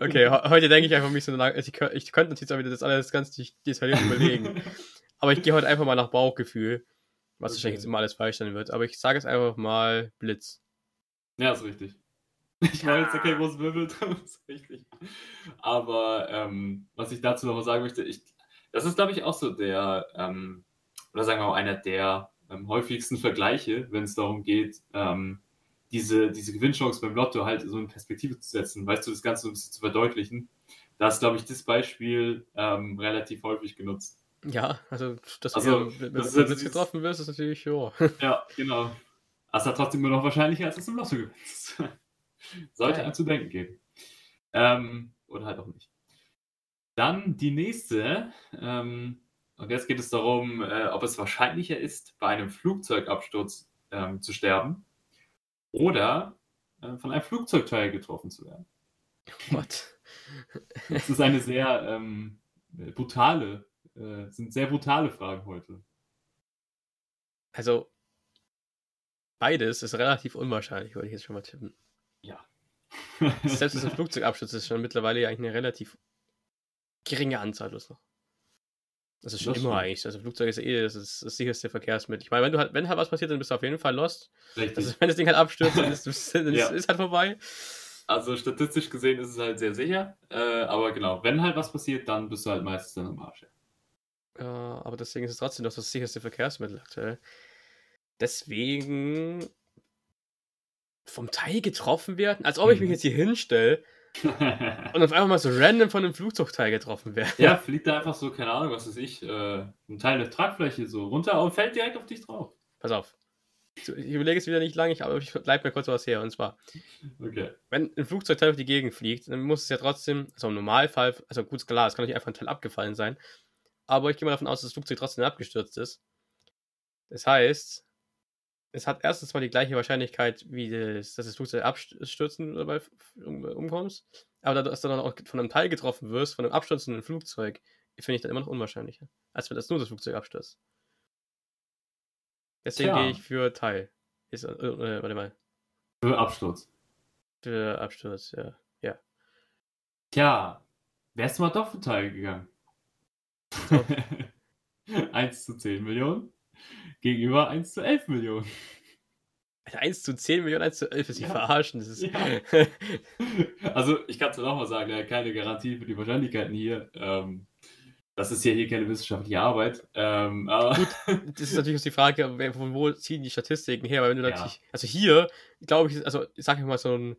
Okay, heute denke ich einfach mich so lange. Ich, ich könnte natürlich auch wieder das alles ganz detailliert überlegen. aber ich gehe heute einfach mal nach Bauchgefühl. Was okay. wahrscheinlich jetzt immer alles falsch sein wird. Aber ich sage es einfach mal Blitz. Ja, ist richtig. Ich meine jetzt kein großes Wirbel drin, ist richtig. Aber ähm, was ich dazu noch sagen möchte, ich, das ist, glaube ich, auch so der, ähm, oder sagen wir mal, einer der ähm, häufigsten Vergleiche, wenn es darum geht, ähm, diese, diese Gewinnchance beim Lotto halt so in Perspektive zu setzen, weißt du, das Ganze ein bisschen zu verdeutlichen. Da ist, glaube ich, das Beispiel ähm, relativ häufig genutzt. Ja, also, dass also, du das mit ist getroffen wirst, ist natürlich, ja. Ja, genau. Das ist trotzdem immer noch wahrscheinlicher, als dass du im Lotto gewinnst. Sollte einem zu denken geben. Ähm, oder halt auch nicht. Dann die nächste. Ähm, und jetzt geht es darum, äh, ob es wahrscheinlicher ist, bei einem Flugzeugabsturz ähm, zu sterben oder äh, von einem Flugzeugteil getroffen zu werden. What? Das ist eine sehr ähm, brutale, äh, sind sehr brutale Fragen heute. Also, beides ist relativ unwahrscheinlich, würde ich jetzt schon mal tippen. Ja. Selbst das Flugzeugabsturz ist schon mittlerweile eigentlich eine relativ geringe Anzahl bloß noch. Das ist schon das immer stimmt. eigentlich. Also Flugzeug ist eh das, ist das sicherste Verkehrsmittel. Ich meine, wenn du halt, wenn halt was passiert, dann bist du auf jeden Fall lost. Richtig. Also wenn das Ding halt abstürzt, dann ist, dann ja. halt vorbei. Also statistisch gesehen ist es halt sehr sicher. Äh, aber genau, wenn halt was passiert, dann bist du halt meistens dann am Arsch. Ja, aber deswegen ist es trotzdem noch das sicherste Verkehrsmittel aktuell. Deswegen vom Teil getroffen werden, als ob ich mich mhm. jetzt hier hinstelle und auf einmal mal so random von einem Flugzeugteil getroffen werden. Ja, fliegt da einfach so, keine Ahnung, was weiß ich, äh, ein Teil der Tragfläche so runter und fällt direkt auf dich drauf. Pass auf. Ich überlege es wieder nicht lange, aber ich bleib mir kurz was her. Und zwar, okay. wenn ein Flugzeugteil auf die Gegend fliegt, dann muss es ja trotzdem, also im Normalfall, also gut, klar, es kann nicht einfach ein Teil abgefallen sein, aber ich gehe mal davon aus, dass das Flugzeug trotzdem abgestürzt ist. Das heißt, es hat erstens mal die gleiche Wahrscheinlichkeit, wie das, dass das Flugzeug abstürzen dabei umkommst. Aber dass du dann auch von einem Teil getroffen wirst, von einem abstürzenden Flugzeug, finde ich dann immer noch unwahrscheinlicher, als wenn das nur das Flugzeug abstürzt. Deswegen gehe ich für Teil. Ist, äh, äh, warte mal. Für Absturz. Für Absturz, ja. ja. Tja, wärst du mal doch für Teil gegangen? So. 1 zu 10 Millionen gegenüber 1 zu 11 Millionen. 1 zu 10 Millionen, 1 zu 11 ist ja. verarschen. Das ist ja. also, ich kann es nochmal sagen, ja, keine Garantie für die Wahrscheinlichkeiten hier. Ähm, das ist ja hier keine wissenschaftliche Arbeit. Ähm, Gut, das ist natürlich die Frage, von wo ziehen die Statistiken her? Weil wenn du ja. natürlich, also hier, glaube ich, also sag ich mal so ein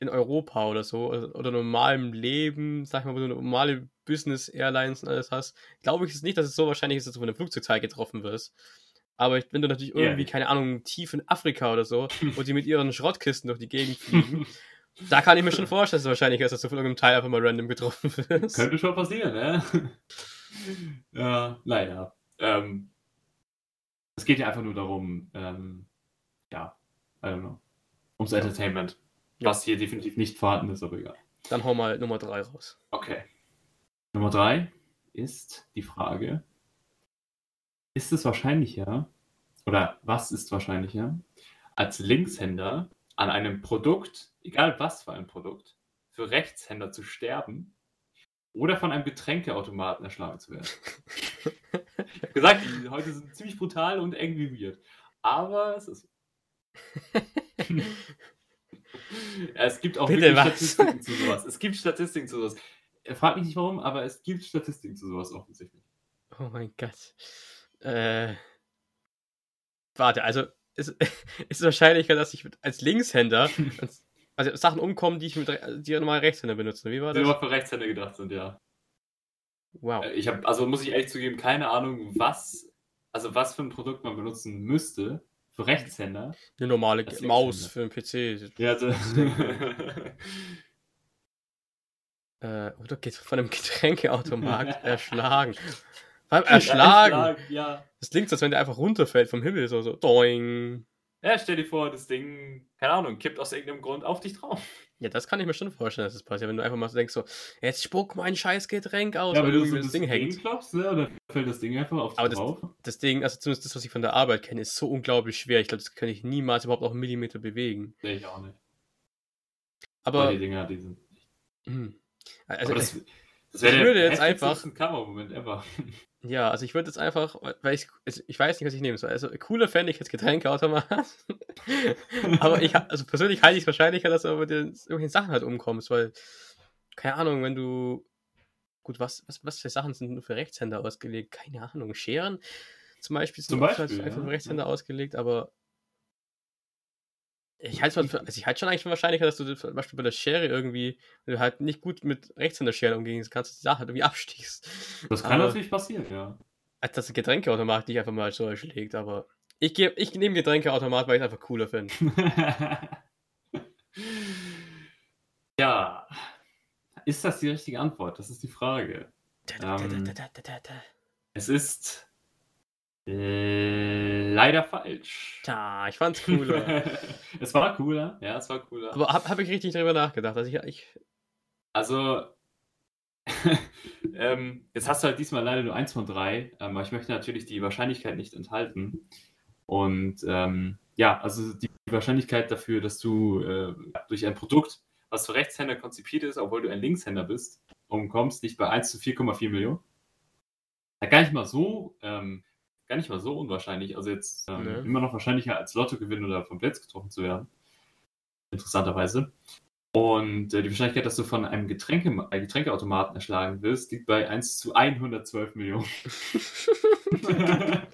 in Europa oder so, oder normalem Leben, sag ich mal, wo du normale Business Airlines und alles hast, glaube ich es nicht, dass es so wahrscheinlich ist, dass du von einem Flugzeugteil getroffen wirst. Aber wenn du natürlich irgendwie, yeah. keine Ahnung, tief in Afrika oder so, wo die mit ihren Schrottkisten durch die Gegend fliegen, da kann ich mir schon vorstellen, dass es wahrscheinlich ist, dass du von irgendeinem Teil einfach mal random getroffen wirst. Könnte schon passieren, ne? ja, naja. Ähm, es geht ja einfach nur darum, ähm, ja, I don't know, ums Entertainment. Ja. Was hier definitiv nicht vorhanden ist, aber egal. Dann hau mal Nummer 3 raus. Okay. Nummer 3 ist die Frage, ist es wahrscheinlicher, oder was ist wahrscheinlicher, als Linkshänder an einem Produkt, egal was für ein Produkt, für Rechtshänder zu sterben oder von einem Getränkeautomaten erschlagen zu werden? ich habe gesagt, die heute sind ziemlich brutal und irgendwie weird. aber es ist. ja, es gibt auch Bitte, Statistiken zu sowas. Es gibt Statistiken zu sowas. Er fragt mich nicht warum, aber es gibt Statistiken zu sowas offensichtlich. Oh mein Gott. Äh, warte, also ist, ist es wahrscheinlicher, dass ich als Linkshänder also Sachen umkommen, die ich mit die normal Rechtshänder benutze. Wie war das? Die nur für Rechtshänder gedacht sind, ja. Wow. Äh, Ich habe, also muss ich ehrlich zugeben, keine Ahnung, was, also was für ein Produkt man benutzen müsste für Rechtshänder. Eine normale Das Maus für einen PC. Ja, also, Äh, oder geht von einem Getränkeautomat erschlagen. Vor allem erschlagen. Erschlagen, Ja. Das klingt so, als wenn der einfach runterfällt vom Himmel, so, so, doing. Ja, stell dir vor, das Ding, keine Ahnung, kippt aus irgendeinem Grund auf dich drauf. Ja, das kann ich mir schon vorstellen, dass das passiert. Wenn du einfach mal so denkst, so, jetzt spuck mein scheiß Getränk aus, Ja, weil wenn du so das Ding hängt. klopfst, ne, oder fällt das Ding einfach auf dich Aber das- drauf. Das Ding, also zumindest das, was ich von der Arbeit kenne, ist so unglaublich schwer. Ich glaube, das kann ich niemals überhaupt auch einen Millimeter bewegen. Nee, ich auch nicht. Aber, Aber die Dinger, die sind. hm. also, Aber das, das ich wäre der jetzt heftigste Kammermoment ever. Ja, also ich würde jetzt einfach, weil ich, also ich weiß nicht, was ich nehmen soll. Also cooler fände ich jetzt Getränkeautomat. aber ich, also persönlich halte ich es wahrscheinlicher, dass du mit den irgendwelchen Sachen halt umkommst, weil, keine Ahnung, wenn du, gut, was, was, was für Sachen sind nur für Rechtshänder ausgelegt? Keine Ahnung, Scheren zum Beispiel sind Zum Beispiel, halt einfach ja. für Rechtshänder ausgelegt, aber ich halte also ich halte schon eigentlich für wahrscheinlicher, dass du zum Beispiel bei der Schere irgendwie, wenn du halt nicht gut mit Rechtshänder-Scheren umgehen kannst, die Sache halt irgendwie abstichst. Das kann Aber- natürlich passieren, ja. als dass ein Getränkeautomat dich einfach mal so erschlägt, aber ich, ich nehme Getränkeautomat, weil ich es einfach cooler finde. ja. Ist das die richtige Antwort? Das ist die Frage. Ähm. Es ist leider falsch. Tja, ich fand's cooler. es war cooler, ja, es war cooler. aber habe hab ich richtig drüber nachgedacht. Also ich, ich, Also, ähm, jetzt hast du halt diesmal leider nur eins von drei, ähm, aber ich möchte natürlich die Wahrscheinlichkeit nicht enthalten. Und ähm, ja, also die Wahrscheinlichkeit dafür, dass du äh, durch ein Produkt, was für Rechtshänder konzipiert ist, obwohl du ein Linkshänder bist, umkommst, liegt bei 1 zu 4,4 Millionen. Ja, gar nicht mal so, ähm, gar nicht mal so unwahrscheinlich. Also jetzt ähm, Nee. immer noch wahrscheinlicher als Lottogewinn oder vom Blitz getroffen zu werden. Interessanterweise. Und äh, die Wahrscheinlichkeit, dass du von einem Getränke, Getränkeautomaten erschlagen wirst, liegt bei 1 zu 112 Millionen.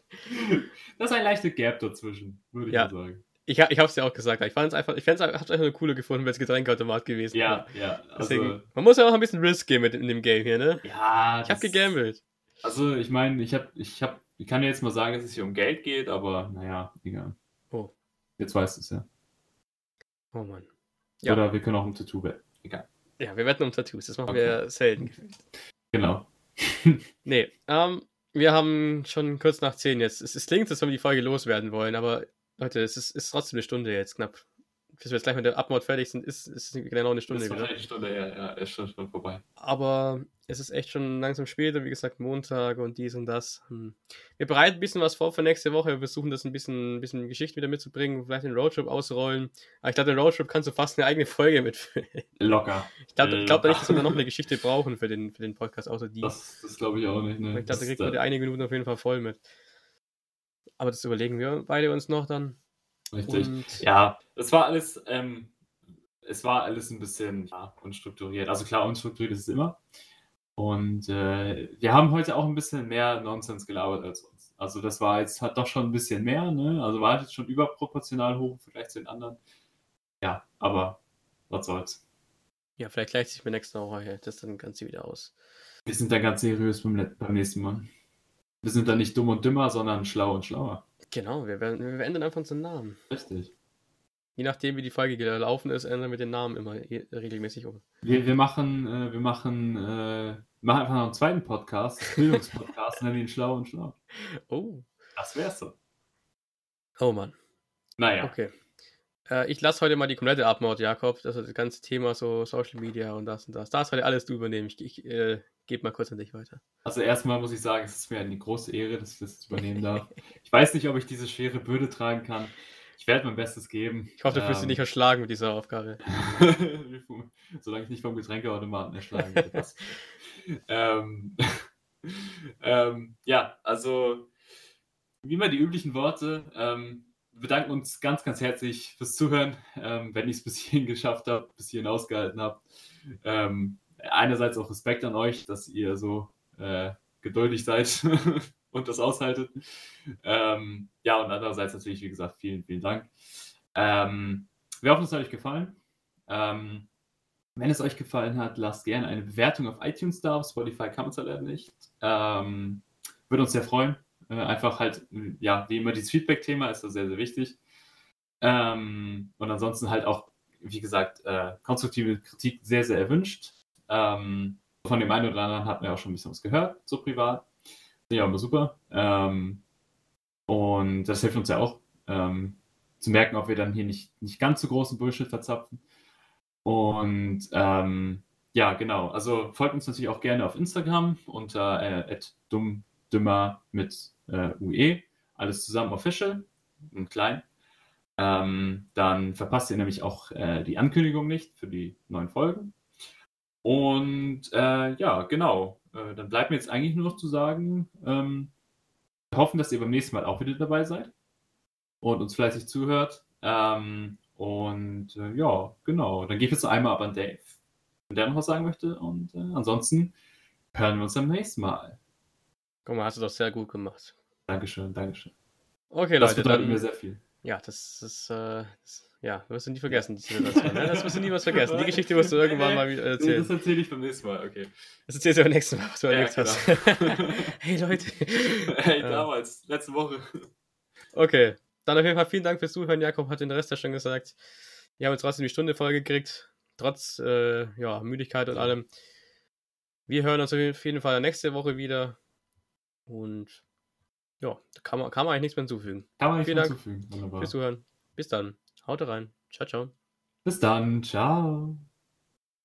das ist ein leichter Gap dazwischen, würde ich Ja. mal sagen. ich, ich hab's dir auch gesagt. Ich fand's einfach, ich fand's, hab's einfach nur cooler gefunden, wenn es Getränkeautomat gewesen Ja, wäre. ja. Deswegen, Also, man muss ja auch ein bisschen Risk gehen mit in dem Game hier, ne? ja, Ich hab das- gegambelt. Also, ich meine, ich habe, ich habe, ich kann ja jetzt mal sagen, dass es hier um Geld geht, aber naja, egal. Oh. Jetzt weißt du es ja. Oh Mann. Ja. Oder wir können auch um Tattoo wetten. Egal. Ja, wir wetten um Tattoos. Das machen Okay. wir selten. Genau. Nee, ähm, wir haben schon kurz nach 10 jetzt. Es, es klingt, als wenn wir die Folge loswerden wollen, aber Leute, es ist, ist trotzdem eine Stunde jetzt knapp. Bis wir jetzt gleich mit der Abmord fertig sind, ist es genau eine Stunde ist wahrscheinlich eine Stunde her, ja, ist schon, schon vorbei. Aber es ist echt schon langsam später, wie gesagt, Montag und dies und das. Hm. Wir bereiten ein bisschen was vor für nächste Woche. Wir versuchen das ein bisschen, ein bisschen Geschichte wieder mitzubringen, vielleicht den Roadtrip ausrollen. Aber ich glaube, den Roadtrip kannst du fast eine eigene Folge mitfüllen. Locker. Ich glaube glaub da nicht, dass wir noch eine Geschichte brauchen für den, für den Podcast, außer die. Das, das glaube ich auch nicht. Ne? ich glaube, da kriegt man die einige Minuten auf jeden Fall voll mit. Aber das überlegen wir beide uns noch dann. Richtig. Und Ja, das war alles, ähm, es war alles ein bisschen ja, unstrukturiert. Also klar, unstrukturiert ist es immer. Und äh, wir haben heute auch ein bisschen mehr Nonsens gelabert als uns. Also das war jetzt hat doch schon ein bisschen mehr, ne? Also war jetzt schon überproportional hoch im Vergleich zu den anderen. Ja, aber was soll's. ja, vielleicht gleicht sich mir nächste Woche das dann ganz wieder aus. Wir sind da ganz seriös beim, beim nächsten Mal. Wir sind da nicht dumm und dümmer, sondern schlau und schlauer. Genau, wir, werden, wir ändern einfach unseren Namen. Richtig. Je nachdem, wie die Folge gelaufen ist, ändern wir den Namen immer regelmäßig um. Wir, wir machen, äh, wir machen, äh, machen einfach noch einen zweiten Podcast, Bildungspodcast, nennen ihn Schlau und Schlau. Oh. Das wär's so. Oh Mann. Naja, Okay. Äh, ich lasse heute mal die komplette Abmord, Jakob. Das ist das ganze Thema so Social Media und das und das. Das heute alles du übernehmen. Ich, ich äh, gebe mal kurz an dich weiter. also erstmal muss ich sagen, es ist mir eine große Ehre, dass ich das übernehmen darf. Ich weiß nicht, ob ich diese schwere Bürde tragen kann. Ich werde mein Bestes geben. Ich hoffe, du dich Ähm, nicht erschlagen mit dieser Aufgabe. Solange ich nicht vom Getränkeautomaten erschlagen werde. ähm, ähm, ja, also wie immer die üblichen Worte. Ähm, bedanken uns ganz, ganz herzlich fürs Zuhören, ähm, wenn ich es bis hierhin geschafft habe, bis hierhin ausgehalten habe. Ähm, einerseits auch Respekt an euch, dass ihr so äh, geduldig seid und das aushaltet. Ähm, ja, und andererseits natürlich, wie gesagt, vielen, vielen Dank. Ähm, wir hoffen, es hat euch gefallen. Ähm, wenn es euch gefallen hat, lasst gerne eine Bewertung auf iTunes da. Auf Spotify kann man es leider nicht. Ähm, würde uns sehr freuen. Äh, einfach halt, ja, wie immer, dieses Feedback-Thema ist da sehr, sehr wichtig. Ähm, und ansonsten halt auch, wie gesagt, äh, konstruktive Kritik sehr, sehr erwünscht. Ähm, von dem einen oder anderen hatten wir auch schon ein bisschen was gehört, so privat. Ja, immer super. Ähm, und das hilft uns ja auch, ähm, zu merken, ob wir dann hier nicht, nicht ganz so großen Bullshit verzapfen. Und ähm, ja, genau. Also folgt uns natürlich auch gerne auf Instagram unter äh, dummdümmer mit äh, UE. Alles zusammen official und klein. Ähm, dann verpasst ihr nämlich auch äh, die Ankündigung nicht für die neuen Folgen. Und äh, ja, genau. Äh, dann bleibt mir jetzt eigentlich nur noch zu sagen, ähm, wir hoffen, dass ihr beim nächsten Mal auch wieder dabei seid und uns fleißig zuhört. Ähm, und äh, ja, genau. Dann gehe ich jetzt noch einmal ab an Dave, wenn der noch was sagen möchte. Und äh, ansonsten hören wir uns am nächsten Mal. Guck mal, hast du doch sehr gut gemacht. Dankeschön, Dankeschön. Okay, das Leute. Das bedeutet mir sehr viel. Ja, das ist, äh, das, ja, wirst du nie vergessen, die Situation. Ne? Das wirst du nie was vergessen. Die Geschichte wirst du irgendwann mal wieder erzählen. Das erzähle ich beim nächsten Mal, okay. Das erzählst du beim nächsten Mal, was du erlebt ja, hast. hey Leute. Hey, damals, letzte Woche. Okay, dann auf jeden Fall vielen Dank fürs Zuhören. Jakob hat den Rest ja schon gesagt. Wir haben jetzt trotzdem die Stunde voll gekriegt, trotz äh, ja, Müdigkeit und allem. Wir hören uns auf jeden Fall nächste Woche wieder. Und ja, da kann man, kann man eigentlich nichts mehr hinzufügen. Kann man nichts mehr hinzufügen. Fürs Zuhören. Bis dann. Haut rein. Ciao, ciao. Bis dann. Ciao.